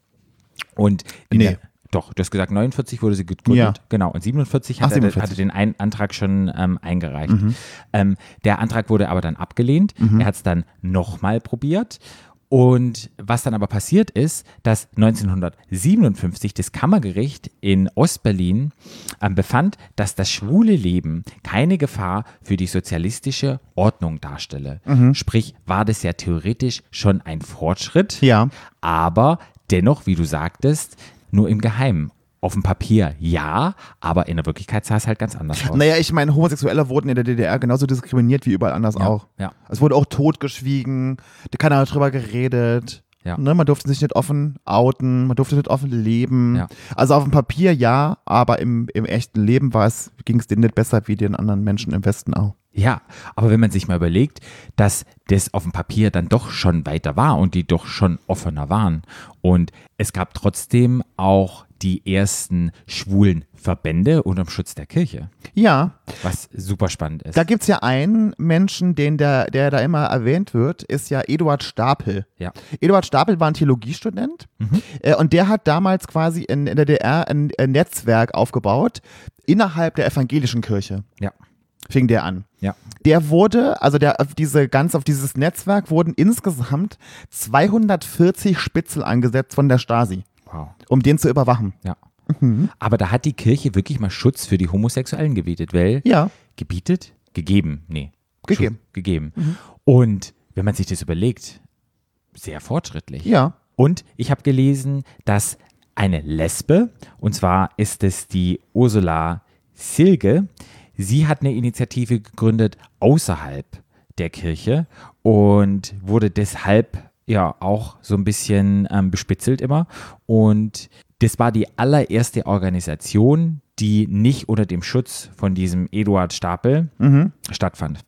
Und in Nee. Doch, du hast gesagt, 49 wurde sie gegründet. Ja. Genau. Und 47 Ach, hat, er, 47. hatte den ein Antrag schon ähm, eingereicht. Mhm. Ähm, der Antrag wurde aber dann abgelehnt. Er hat es dann nochmal probiert. Und was dann aber passiert ist, dass 1957 das Kammergericht in Ostberlin ähm, befand, dass das schwule Leben keine Gefahr für die sozialistische Ordnung darstelle. Mhm. Sprich, war das ja theoretisch schon ein Fortschritt, Ja. aber dennoch, wie du sagtest, nur im Geheimen. Auf dem Papier ja, aber in der Wirklichkeit sah es halt ganz anders aus. Naja, ich meine, Homosexuelle wurden in der DDR genauso diskriminiert wie überall anders auch. ja. Es wurde auch totgeschwiegen, da keiner hat drüber geredet. Ja. Ne, man durfte sich nicht offen outen, man durfte nicht offen leben. Ja. Also auf dem Papier ja, aber im, im echten Leben ging es denen nicht besser wie den anderen Menschen im Westen auch. Ja, aber wenn man sich mal überlegt, dass das auf dem Papier dann doch schon weiter war und die doch schon offener waren und es gab trotzdem auch die ersten schwulen Verbände unterm Schutz der Kirche, Ja, was super spannend ist. da gibt es ja einen Menschen, den der, der da immer erwähnt wird, ist ja Eduard Stapel. ja. Eduard Stapel war ein Theologiestudent äh, und der hat damals quasi in, in der DDR ein, ein Netzwerk aufgebaut innerhalb der evangelischen Kirche. Ja. Fing der an. Ja. Der wurde, also der auf diese ganz auf dieses Netzwerk wurden insgesamt 240 Spitzel angesetzt von der Stasi, Wow. um den zu überwachen. Ja. Aber da hat die Kirche wirklich mal Schutz für die Homosexuellen gebietet, weil Ja. gebietet? Gegeben. Nee. Gegeben. Schutz gegeben. Und wenn man sich das überlegt, sehr fortschrittlich. Ja. Und ich habe gelesen, dass eine Lesbe, und zwar ist es die Ursula Silge, sie hat eine Initiative gegründet außerhalb der Kirche und wurde deshalb ja auch so ein bisschen ähm, bespitzelt immer. Und das war die allererste Organisation, die nicht unter dem Schutz von diesem Eduard Stapel stattfand.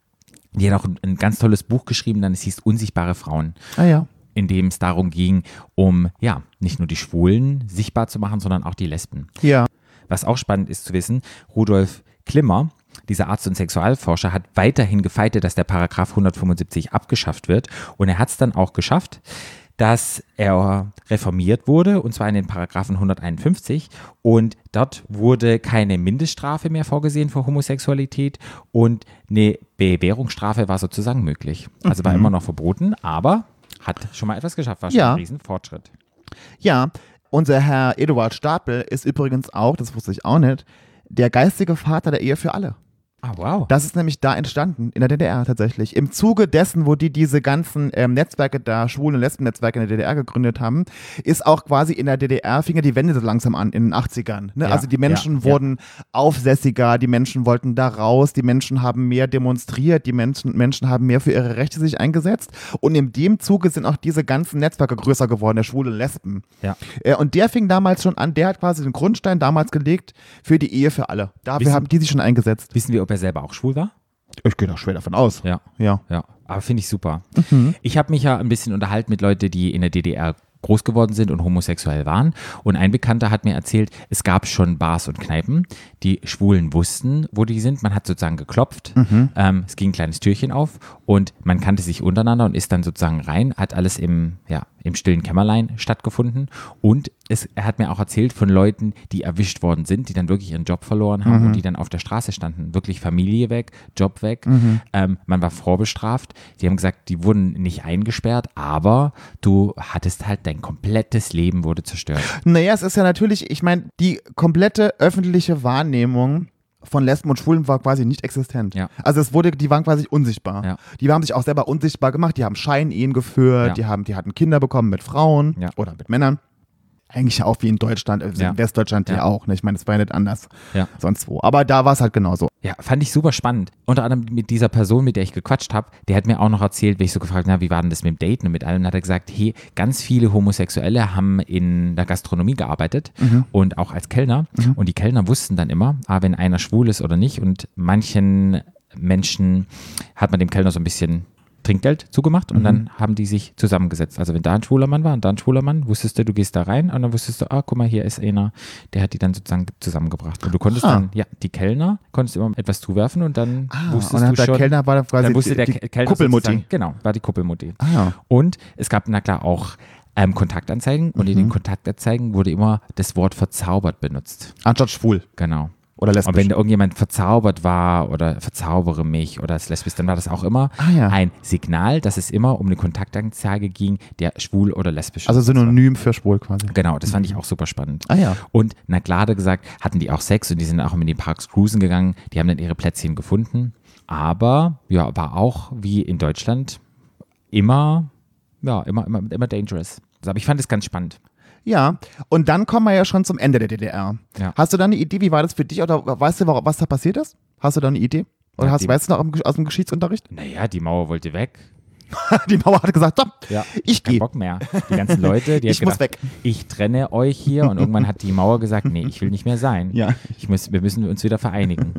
Die hat auch ein, ein ganz tolles Buch geschrieben, dann es hieß Unsichtbare Frauen Ah ja. in dem es darum ging, um ja, nicht nur die Schwulen sichtbar zu machen, sondern auch die Lesben. Ja. Was auch spannend ist zu wissen, Rudolf Klimmer, dieser Arzt und Sexualforscher, hat weiterhin gefeitet, dass der Paragraph 175 abgeschafft wird. Und er hat es dann auch geschafft, dass er reformiert wurde, und zwar in den Paragraphen 151. Und dort wurde keine Mindeststrafe mehr vorgesehen für Homosexualität und eine Bewährungsstrafe war sozusagen möglich. Also war immer noch verboten, aber hat schon mal etwas geschafft, war schon Ja. ein Riesenfortschritt. Ja. Unser Herr Eduard Stapel ist übrigens auch, das wusste ich auch nicht, der geistige Vater der Ehe für alle. Ah, wow. Das ist nämlich da entstanden, in der DDR tatsächlich. Im Zuge dessen, wo die diese ganzen ähm, Netzwerke da, Schwulen- und Lesben-Netzwerke in der DDR gegründet haben, ist auch quasi in der DDR, fing ja die Wende so langsam an, in den 80ern. Ne? Ja, also die Menschen ja, ja. wurden aufsässiger, die Menschen wollten da raus, die Menschen haben mehr demonstriert, die Menschen, Menschen haben mehr für ihre Rechte sich eingesetzt. Und in dem Zuge sind auch diese ganzen Netzwerke größer geworden, der Schwule und Lesben. Ja. Äh, und der fing damals schon an, der hat quasi den Grundstein damals gelegt für die Ehe für alle. Dafür Wissen- haben die sich schon eingesetzt. Wissen wir, ob er selber auch schwul war? Ich gehe doch schwer davon aus. Ja. Ja. Ja, aber finde ich super. Mhm. Ich habe mich ja ein bisschen unterhalten mit Leuten, die in der DDR groß geworden sind und homosexuell waren. Und ein Bekannter hat mir erzählt, es gab schon Bars und Kneipen, die Schwulen wussten, wo die sind. Man hat sozusagen geklopft, ähm, es ging ein kleines Türchen auf und man kannte sich untereinander und ist dann sozusagen rein, hat alles im, ja, im stillen Kämmerlein stattgefunden. Und es, er hat mir auch erzählt von Leuten, die erwischt worden sind, die dann wirklich ihren Job verloren haben und die dann auf der Straße standen. Wirklich Familie weg, Job weg. Ähm, man war vorbestraft. Die haben gesagt, die wurden nicht eingesperrt, aber du hattest halt dein komplettes Leben wurde zerstört. Naja, es ist ja natürlich, ich meine, die komplette öffentliche Wahrnehmung von Lesben und Schwulen war quasi nicht existent. Ja. Also es wurde, die waren quasi unsichtbar. Ja. Die haben sich auch selber unsichtbar gemacht, die haben Scheinehen geführt, Ja. die haben, die hatten Kinder bekommen mit Frauen oder mit Männern. Eigentlich auch wie in Deutschland, in Westdeutschland ja. Auch. Ne? Ich meine, es war ja nicht anders sonst wo. Aber da war es halt genauso. Ja, fand ich super spannend. Unter anderem mit dieser Person, mit der ich gequatscht habe, der hat mir auch noch erzählt, wenn ich so gefragt habe, wie war denn das mit dem Daten und mit allem, hat er gesagt, hey, ganz viele Homosexuelle haben in der Gastronomie gearbeitet und auch als Kellner. Und die Kellner wussten dann immer, ah, wenn einer schwul ist oder nicht. Und manchen Menschen hat man dem Kellner so ein bisschen Trinkgeld zugemacht und dann haben die sich zusammengesetzt. Also wenn da ein schwuler Mann war und da ein schwuler Mann, wusstest du, du gehst da rein und dann wusstest du, ah, guck mal, hier ist einer, der hat die dann sozusagen zusammengebracht. Und du konntest Ah. dann, ja, die Kellner konntest immer etwas zuwerfen und dann wusstest und dann du der schon, Kellner war dann quasi dann wusste die, der die Ke- Kellner Kuppelmutti. Genau, war die Kuppelmutti. Ah, ja. Und es gab, na klar, auch ähm, Kontaktanzeigen und in Mhm. den Kontaktanzeigen wurde immer das Wort verzaubert benutzt. Anstatt schwul Genau. Oder lesbisch. Und wenn irgendjemand verzaubert war oder verzaubere mich oder als lesbisch, dann war das auch immer Ah, ja. ein Signal, dass es immer um eine Kontaktanzeige ging, der schwul oder lesbisch also ist. synonym für schwul quasi. Genau, das fand ich auch super spannend. Ah ja. Und na klar gesagt, hatten die auch Sex und die sind auch in die Parks cruisen gegangen. Die haben dann ihre Plätzchen gefunden. Aber ja, war auch wie in Deutschland immer, ja, immer, immer, immer dangerous. Also, aber ich fand es ganz spannend. Ja, und dann kommen wir ja schon zum Ende der DDR. Ja. Hast du da eine Idee, wie war das für dich oder weißt du, wa- was da passiert ist? Hast du da eine Idee? Oder Ja, hast, weißt du noch aus dem Geschichtsunterricht? Naja, die Mauer wollte weg. Die Mauer hat gesagt, so, Ja, ich kein gehe. Bock mehr. Die ganzen Leute, die Ich hat muss gedacht, weg. ich trenne euch hier und irgendwann hat die Mauer gesagt, nee, ich will nicht mehr sein. Ja. Ich muss, wir müssen uns wieder vereinigen.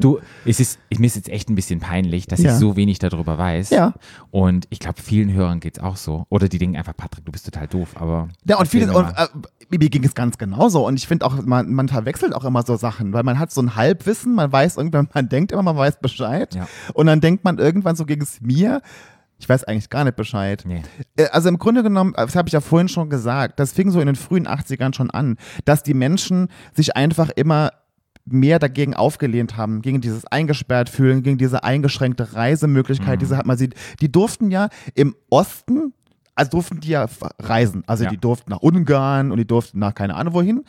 Du, es ist, mir ist jetzt echt ein bisschen peinlich, dass Ja. ich so wenig darüber weiß. Ja. Und ich glaube, vielen Hörern geht es auch so. Oder die denken einfach, Patrick, du bist total doof, aber. Ja, und mir und, äh, mir ging es ganz genauso. Und ich finde auch, man, man verwechselt auch immer so Sachen, weil man hat so ein Halbwissen, man weiß irgendwann, man denkt immer, man weiß Bescheid. Ja. Und dann denkt man irgendwann, so ging es mir, ich weiß eigentlich gar nicht Bescheid. Nee. Äh, Also im Grunde genommen, das habe ich ja vorhin schon gesagt, das fing so in den frühen 80ern schon an, dass die Menschen sich einfach immer mehr dagegen aufgelehnt haben, gegen dieses eingesperrt fühlen, gegen diese eingeschränkte Reisemöglichkeit, diese hat man sieht. Die durften ja im Osten, also durften die ja reisen. Also Ja. die durften nach Ungarn und die durften nach keine Ahnung wohin,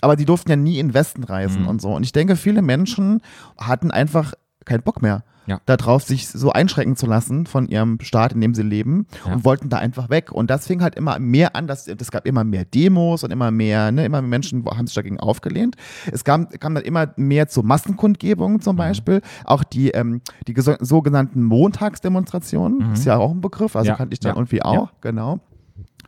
aber die durften ja nie in den Westen reisen Mhm. und so. Und ich denke, viele Menschen hatten einfach keinen Bock mehr. Ja. Darauf, sich so einschränken zu lassen von ihrem Staat, in dem sie leben Ja. und wollten da einfach weg. Und das fing halt immer mehr an, dass, es gab immer mehr Demos und immer mehr, ne, immer mehr Menschen haben sich dagegen aufgelehnt. Es kam, kam dann immer mehr zu Massenkundgebungen Mhm. zum Beispiel. Auch die, ähm, die sogenannten Montagsdemonstrationen, ist ja auch ein Begriff, also Mhm. Ja, kannte ich dann ja, irgendwie auch, genau.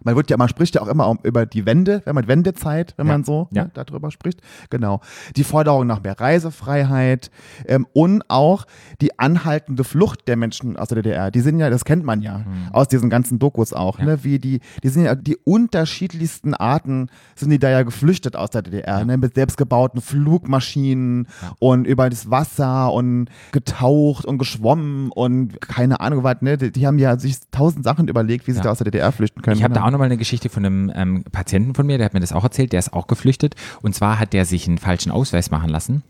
Man wird ja, man spricht ja auch immer um, über die Wende, wenn man Wendezeit, wenn Ja, man so ja. ne, darüber spricht. Genau. Die Forderung nach mehr Reisefreiheit ähm, und auch die anhaltende Flucht der Menschen aus der DDR. Die sind ja, das kennt man ja aus diesen ganzen Dokus auch, Mhm. Ja. ne? Wie die, die sind ja die unterschiedlichsten Arten sind die da ja geflüchtet aus der DDR, ne? Mit selbstgebauten Flugmaschinen und über das Wasser und getaucht und geschwommen und keine Ahnung was, ne? Die, die haben ja sich tausend Sachen überlegt, wie sie da aus der DDR flüchten können. Ich habe da. Auch nochmal eine Geschichte von einem ähm, Patienten von mir, der hat mir das auch erzählt, der ist auch geflüchtet. Und zwar hat der sich einen falschen Ausweis machen lassen.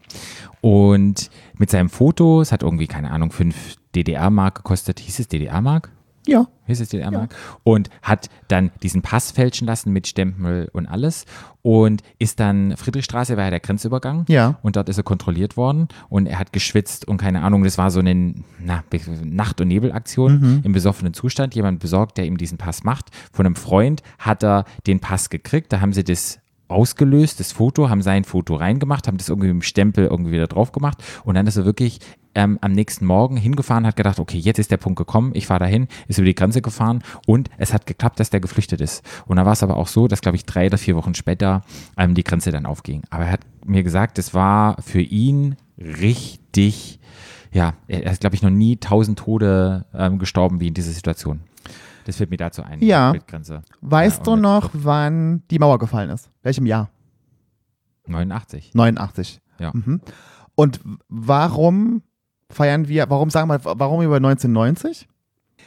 Und mit seinem Foto, es hat irgendwie, keine Ahnung, 5 DDR-Mark gekostet. Hieß es DDR-Mark? Ja. Hieß es DDR-Mark? Und hat dann diesen Pass fälschen lassen mit Stempel und alles. Und ist dann, Friedrichstraße war ja der Grenzübergang. Ja. Und dort ist er kontrolliert worden und er hat geschwitzt und keine Ahnung, das war so eine na, Nacht- und Nebelaktion Mhm. im besoffenen Zustand. Jemand besorgt, der ihm diesen Pass macht. Von einem Freund hat er den Pass gekriegt. Da haben sie das ausgelöst, das Foto, haben sein Foto reingemacht, haben das irgendwie mit dem Stempel irgendwie wieder drauf gemacht und dann ist er wirklich ähm, am nächsten Morgen hingefahren, hat gedacht, okay, jetzt ist der Punkt gekommen, ich fahre dahin, ist über die Grenze gefahren und es hat geklappt, dass der geflüchtet ist. Und da war es aber auch so, dass, glaube ich, drei oder vier Wochen später ähm, die Grenze dann aufging. Aber er hat mir gesagt, es war für ihn richtig, ja, er ist, glaube ich, noch nie tausend Tode ähm, gestorben wie in dieser Situation. Das fällt mir dazu ein. Ja. Weißt Ja, du noch, wann die Mauer gefallen ist? Welchem Jahr? 89. 89. Ja. Mhm. Und warum feiern wir, warum sagen wir, warum über 1990?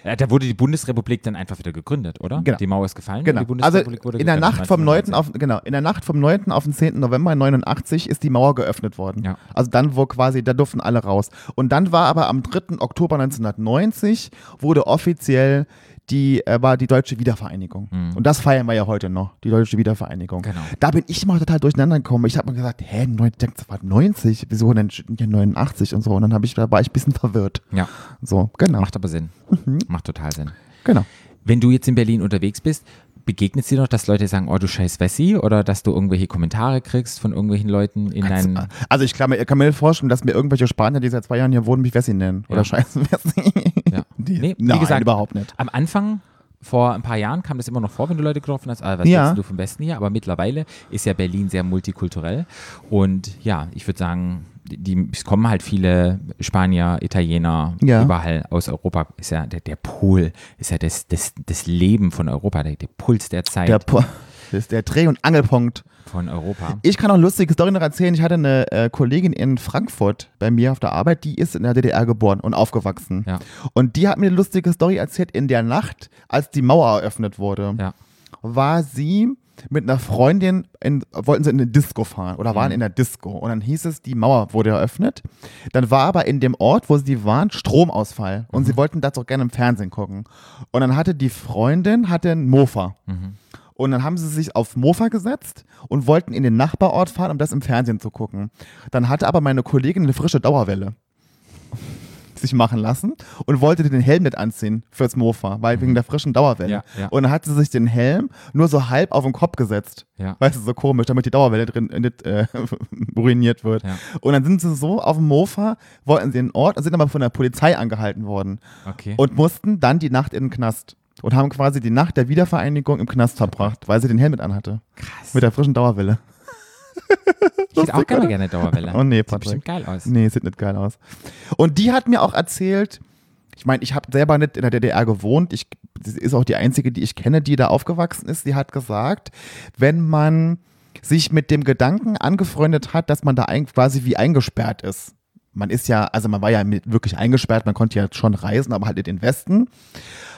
Ja, da wurde die Bundesrepublik dann einfach wieder gegründet, oder? Genau. Die Mauer ist gefallen. Genau. Die Also in der Nacht vom 9. 1990. auf genau, in der Nacht vom 9. auf den 10. November 89 ist die Mauer geöffnet worden. Ja. Also dann wo quasi da durften alle raus. Und dann war aber am 3. Oktober 1990 wurde offiziell die äh, war die deutsche Wiedervereinigung. Mhm. Und das feiern wir ja heute noch, die deutsche Wiedervereinigung. Genau. Da bin ich immer total durcheinander gekommen. Ich habe mir gesagt, hä, neun- das war 90, wieso denn hier 89 und so und dann habe ich da war ich ein bisschen verwirrt. Ja, So, genau. macht aber Sinn. Mhm. Macht total Sinn. Genau. Wenn du jetzt in Berlin unterwegs bist, begegnet es dir noch, dass Leute sagen, oh du scheiß Wessi oder dass du irgendwelche Kommentare kriegst von irgendwelchen Leuten in deinen Also ich kann mir, kann mir vorstellen, dass mir irgendwelche Spanier, die seit zwei Jahren hier wohnen, mich Wessi nennen. Ja. Oder scheiße Wessi. Ja. Die, Nee, wie Nein, gesagt, überhaupt nicht. Am Anfang, vor ein paar Jahren, kam das immer noch vor, wenn du Leute getroffen hast, ah, was Ja. willst du vom Westen hier? Aber mittlerweile ist ja Berlin sehr multikulturell. Und ja, ich würde sagen, die, es kommen halt viele Spanier, Italiener, Ja. überall aus Europa. Ist ja der, der Pol, ist ja das, das, das Leben von Europa, der, der Puls der Zeit Der, Po- das ist der Dreh- und Angelpunkt. von Europa. Ich kann auch eine lustige Story noch erzählen. Ich hatte eine äh, Kollegin in Frankfurt bei mir auf der Arbeit, die ist in der DDR geboren und aufgewachsen. Ja. Und die hat mir eine lustige Story erzählt. In der Nacht, als die Mauer eröffnet wurde, Ja. war sie mit einer Freundin, in, wollten sie in eine Disco fahren oder Mhm. waren in der Disco. Und dann hieß es, die Mauer wurde eröffnet. Dann war aber in dem Ort, wo sie waren, Stromausfall. Und Mhm. sie wollten das auch gerne im Fernsehen gucken. Und dann hatte die Freundin hatte einen Mofa. Mhm. Und dann haben sie sich auf Mofa gesetzt und wollten in den Nachbarort fahren, um das im Fernsehen zu gucken. Dann hatte aber meine Kollegin eine frische Dauerwelle sich machen lassen und wollte den Helm nicht anziehen fürs Mofa, weil wegen der frischen Dauerwelle. Mhm. Ja, ja. Und dann hat sie sich den Helm nur so halb auf den Kopf gesetzt. Ja. Weißt du, so komisch, damit die Dauerwelle drin äh, nicht, äh, ruiniert wird. Und dann sind sie so auf dem Mofa, wollten sie in den Ort und sind aber von der Polizei angehalten worden Okay. und mussten dann die Nacht in den Knast. Und haben quasi die Nacht der Wiedervereinigung im Knast verbracht, weil sie den Helm mit anhatte. Krass. Mit der frischen Dauerwelle. ich hätte auch gerne gerne Dauerwelle. Oh nee, Sieht Patrick. bestimmt geil aus. Nee, sieht nicht geil aus. Und die hat mir auch erzählt, ich meine, ich habe selber nicht in der DDR gewohnt. Ich, sie ist auch die einzige, die ich kenne, die da aufgewachsen ist. Die hat gesagt, wenn man sich mit dem Gedanken angefreundet hat, dass man da quasi wie eingesperrt ist. Man ist ja, also man war ja wirklich eingesperrt, man konnte ja schon reisen, aber halt in den Westen.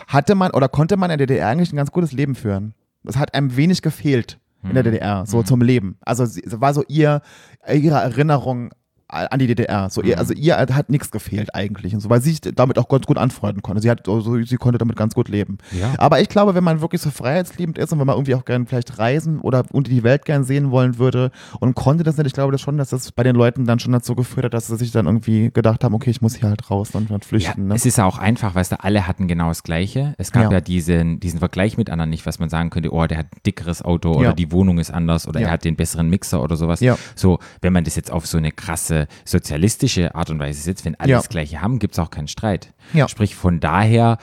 Hatte man oder konnte man in der DDR eigentlich ein ganz gutes Leben führen. Das hat einem wenig gefehlt in der DDR, so zum Leben. Also war so ihr, ihre Erinnerung an die DDR. So ihr, also ihr hat nichts gefehlt eigentlich und so, weil sie sich damit auch ganz gut anfreunden konnte. Sie hat, also, sie konnte damit ganz gut leben. Ja. Aber ich glaube, wenn man wirklich so freiheitsliebend ist und wenn man irgendwie auch gerne vielleicht reisen oder unter die Welt gern sehen wollen würde und konnte das nicht, ich glaube das schon, dass das bei den Leuten dann schon dazu geführt hat, dass sie sich dann irgendwie gedacht haben, okay, ich muss hier halt raus und dann Ja, flüchten. ne? es ist ja auch einfach, weißt du, alle hatten genau das Gleiche. Es gab Ja. ja, diesen, diesen Vergleich mit anderen nicht, was man sagen könnte, oh, der hat ein dickeres Auto oder Ja. die Wohnung ist anders oder Ja. er hat den besseren Mixer oder sowas. Ja. So, wenn man das jetzt auf so eine krasse sozialistische Art und Weise setzt, wenn alle Ja. das Gleiche haben, gibt es auch keinen Streit. Ja. Sprich, von daher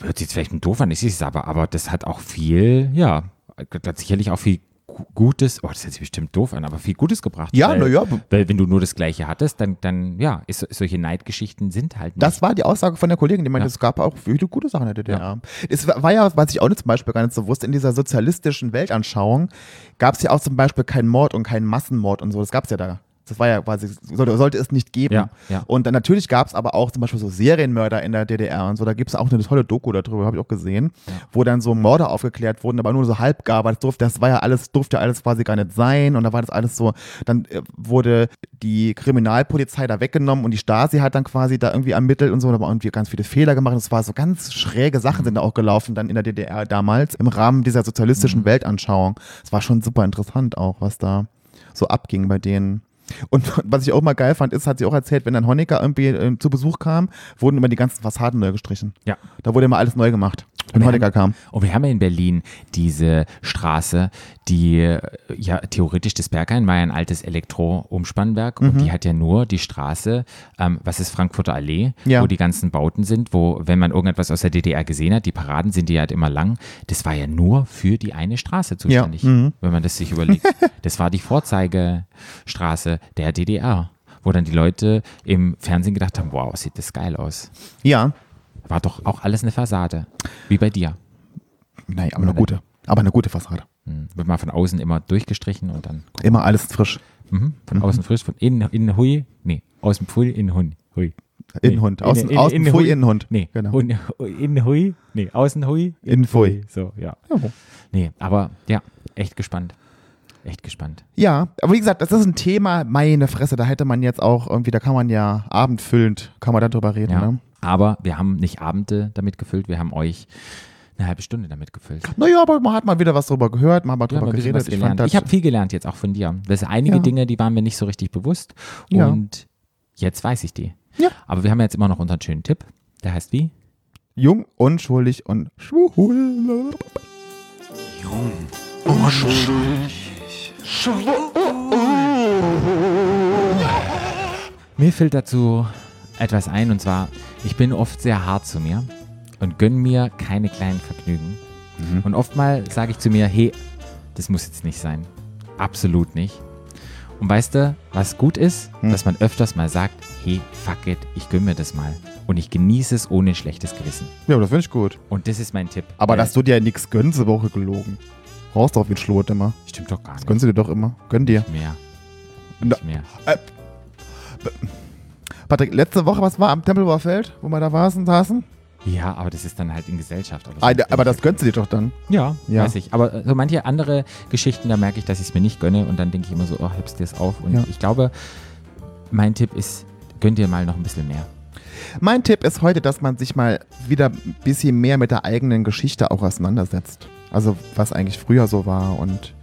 hört sich jetzt vielleicht ein doof an, ist es aber, aber das hat auch viel, ja, hat sicherlich auch viel Gu- Gutes, oh, das hört sich bestimmt doof an, aber viel Gutes gebracht. Ja, weil, na ja. Weil wenn du nur das Gleiche hattest, dann, dann ja, ist, solche Neidgeschichten sind halt nicht. Das war die Aussage von der Kollegin, die meinte, Ja. es gab auch viele gute Sachen in der DDR. Es war war ja, was ich auch nicht zum Beispiel gar nicht so wusste, in dieser sozialistischen Weltanschauung gab es ja auch zum Beispiel keinen Mord und keinen Massenmord und so. Das gab es ja da. Das war ja quasi, sollte, sollte es nicht geben. Ja, ja. Und dann natürlich gab es aber auch zum Beispiel so Serienmörder in der DDR und so. Da gibt es auch eine tolle Doku darüber, habe ich auch gesehen, wo dann so Morde aufgeklärt wurden, aber nur so halb gar, weil das durfte, das war ja alles, durfte ja alles quasi gar nicht sein. Und da war das alles so, dann äh, wurde die Kriminalpolizei da weggenommen und die Stasi hat dann quasi da irgendwie ermittelt und so, da waren irgendwie ganz viele Fehler gemacht. Es war so ganz schräge Sachen sind da auch gelaufen dann in der DDR damals im Rahmen dieser sozialistischen Weltanschauung. Es war schon super interessant auch, was da so abging bei denen. Und was ich auch mal geil fand, ist, hat sie auch erzählt, wenn dann Honecker irgendwie äh, zu Besuch kam, wurden immer die ganzen Fassaden neu gestrichen. Ja. Da wurde immer alles neu gemacht, wenn Honecker haben- kam. Und wir haben ja in Berlin diese Straße, die äh, ja theoretisch das Berghain war ja ein altes Elektro-Umspannwerk Mhm. und die hat ja nur die Straße, ähm, was ist Frankfurter Allee, Ja. wo die ganzen Bauten sind, wo, wenn man irgendetwas aus der DDR gesehen hat, die Paraden sind die halt immer lang, das war ja nur für die eine Straße zuständig, mhm. wenn man das sich überlegt. das war die Vorzeigestraße der DDR, wo dann die Leute im Fernsehen gedacht haben, wow, sieht das geil aus. Ja. War doch auch alles eine Fassade. Wie bei dir. Nein, aber eine gute. Aber eine gute Fassade. Hm. Wird mal von außen immer durchgestrichen und dann Immer alles frisch. mhm. von außen frisch, von innen, innen hui, nee, außen pfui, innen hui. hui. Innen- Außen, innen- außen innen Pfui, hui. Innenhund. Nee, Genau. innen hui, nee, außen hui, Innen Pfui. So, ja. Ja. Nee, aber ja, echt gespannt. Echt gespannt. Ja, aber wie gesagt, das ist ein Thema, meine Fresse, da hätte man jetzt auch irgendwie, da kann man ja abendfüllend, kann man darüber reden, Ja. ne? Aber wir haben nicht Abende damit gefüllt, wir haben euch eine halbe Stunde damit gefüllt. Naja, aber man hat mal wieder was drüber gehört, man hat mal drüber bisschen geredet. Ich, fand Ich, habe viel gelernt jetzt auch von dir. Das sind einige Ja. Dinge, die waren mir nicht so richtig bewusst. Ja. Und jetzt weiß ich die. Ja. Aber wir haben jetzt immer noch unseren schönen Tipp. Der heißt wie? jung, unschuldig und schwul. Mir fällt dazu etwas ein und zwar, ich bin oft sehr hart zu mir und gönn mir keine kleinen Vergnügen. Mhm. Und oftmals sage ich zu mir, hey, das muss jetzt nicht sein. Absolut nicht. Und weißt du, was gut ist? Hm. Dass man öfters mal sagt, hey, fuck it, ich gönn mir das mal. Und ich genieße es ohne schlechtes Gewissen. Ja, das finde ich gut. Und das ist mein Tipp. Aber dass du dir nichts gönnst, ist auch gelogen. Brauchst doch wie ein Schlot immer. stimmt doch gar nicht. Gönnst du dir doch immer. Gönn dir. mehr. Na- Nicht mehr. Patrick, letzte Woche, was war am Tempelhofer Feld, wo wir da waren, saßen? Ja, aber das ist dann halt in Gesellschaft. Aber, Ah, aber das gönnst du dir doch dann. Ja, Ja. weiß ich. Aber so manche andere Geschichten, da merke ich, dass ich es mir nicht gönne und dann denke ich immer so, oh, hebst dir es auf. Und Ja. ich glaube, mein Tipp ist, gönn dir mal noch ein bisschen mehr. Mein Tipp ist heute, dass man sich mal wieder ein bisschen mehr mit der eigenen Geschichte auch auseinandersetzt. Also was eigentlich früher so war und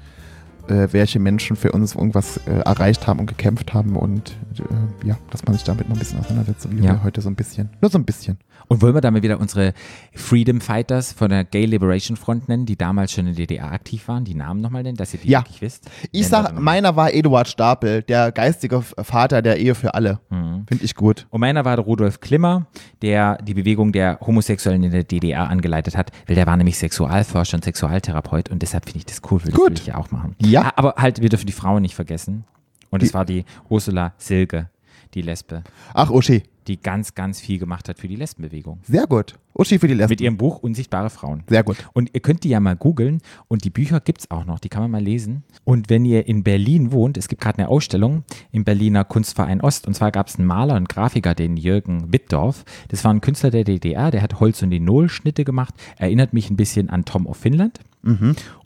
äh, welche Menschen für uns irgendwas äh, erreicht haben und gekämpft haben und äh, ja, dass man sich damit mal ein bisschen auseinandersetzt, so wie Ja. wir heute so ein bisschen. Nur so ein bisschen. Und wollen wir damit wieder unsere Freedom Fighters von der Gay Liberation Front nennen, die damals schon in der DDR aktiv waren, die Namen nochmal nennen, dass ihr die Ja. wirklich wisst? Ich sag, meiner war Eduard Stapel, der geistige Vater der Ehe für alle. Mhm. Finde ich gut. Und meiner war der Rudolf Klimmer, der die Bewegung der Homosexuellen in der DDR angeleitet hat, weil der war nämlich Sexualforscher und Sexualtherapeut und deshalb finde ich das cool, weil das will ich ja auch machen. Ja. Ah, Aber halt, wir dürfen die Frauen nicht vergessen. Und es war die Ursula Silke, die Lesbe, Ach, Uschi. die ganz, ganz viel gemacht hat für die Lesbenbewegung. Sehr gut. Uschi für die Lesben. Mit ihrem Buch Unsichtbare Frauen. Sehr gut. Und ihr könnt die ja mal googeln und die Bücher gibt es auch noch, die kann man mal lesen. Und wenn ihr in Berlin wohnt, es gibt gerade eine Ausstellung im Berliner Kunstverein Ost und zwar gab es einen Maler und Grafiker, den Jürgen Wittdorf. Das war ein Künstler der DDR, der hat Holz- und Linol-Schnitte gemacht, erinnert mich ein bisschen an Tom of Finland.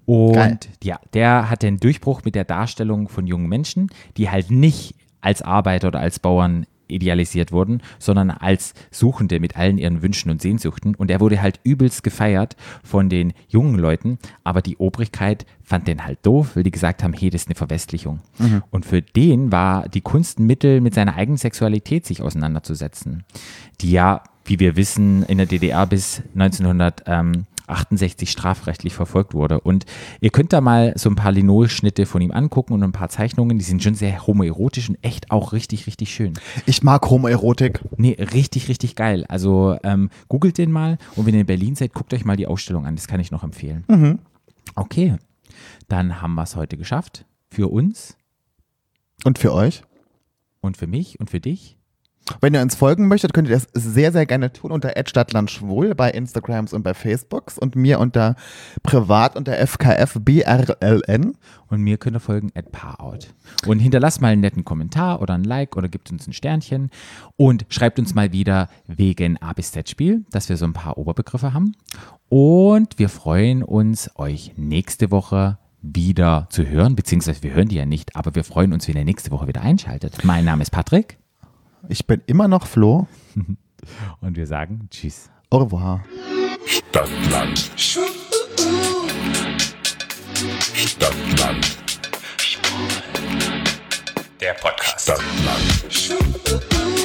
Und Geil. ja, der hatte einen Durchbruch mit der Darstellung von jungen Menschen, die halt nicht als Arbeiter oder als Bauern idealisiert wurden, sondern als Suchende mit allen ihren Wünschen und Sehnsüchten. Und er wurde halt übelst gefeiert von den jungen Leuten, aber die Obrigkeit fand den halt doof, weil die gesagt haben, hey, das ist eine Verwestlichung. Und für den war die Kunst ein Mittel, mit seiner eigenen Sexualität sich auseinanderzusetzen, die ja, wie wir wissen, in der DDR bis 1968 strafrechtlich verfolgt wurde. Und ihr könnt da mal so ein paar Linolschnitte von ihm angucken und ein paar Zeichnungen, die sind schon sehr homoerotisch und echt auch richtig, richtig schön. Ich mag Homoerotik. Nee, richtig, richtig geil. Also ähm, googelt den mal und wenn ihr in Berlin seid, guckt euch mal die Ausstellung an. Das kann ich noch empfehlen. Okay, dann haben wir es heute geschafft. Für uns Und für euch? und für mich und für dich. Wenn ihr uns folgen möchtet, könnt ihr das sehr, sehr gerne tun unter @stadtlandschwul bei Instagrams und bei Facebooks und mir unter privat unter FKFBRLN. Und mir könnt ihr folgen at Paarout. Und hinterlasst mal einen netten Kommentar oder ein Like oder gebt uns ein Sternchen und schreibt uns mal wieder wegen A bis Z Spiel, dass wir so ein paar Oberbegriffe haben. Und wir freuen uns, euch nächste Woche wieder zu hören, beziehungsweise wir hören die ja nicht, aber wir freuen uns, wenn ihr nächste Woche wieder einschaltet. Mein Name ist Patrick ich bin immer noch Flo. Und wir sagen Tschüss. Au revoir. Stadtland. Stadtland. Der Podcast. Stadtland.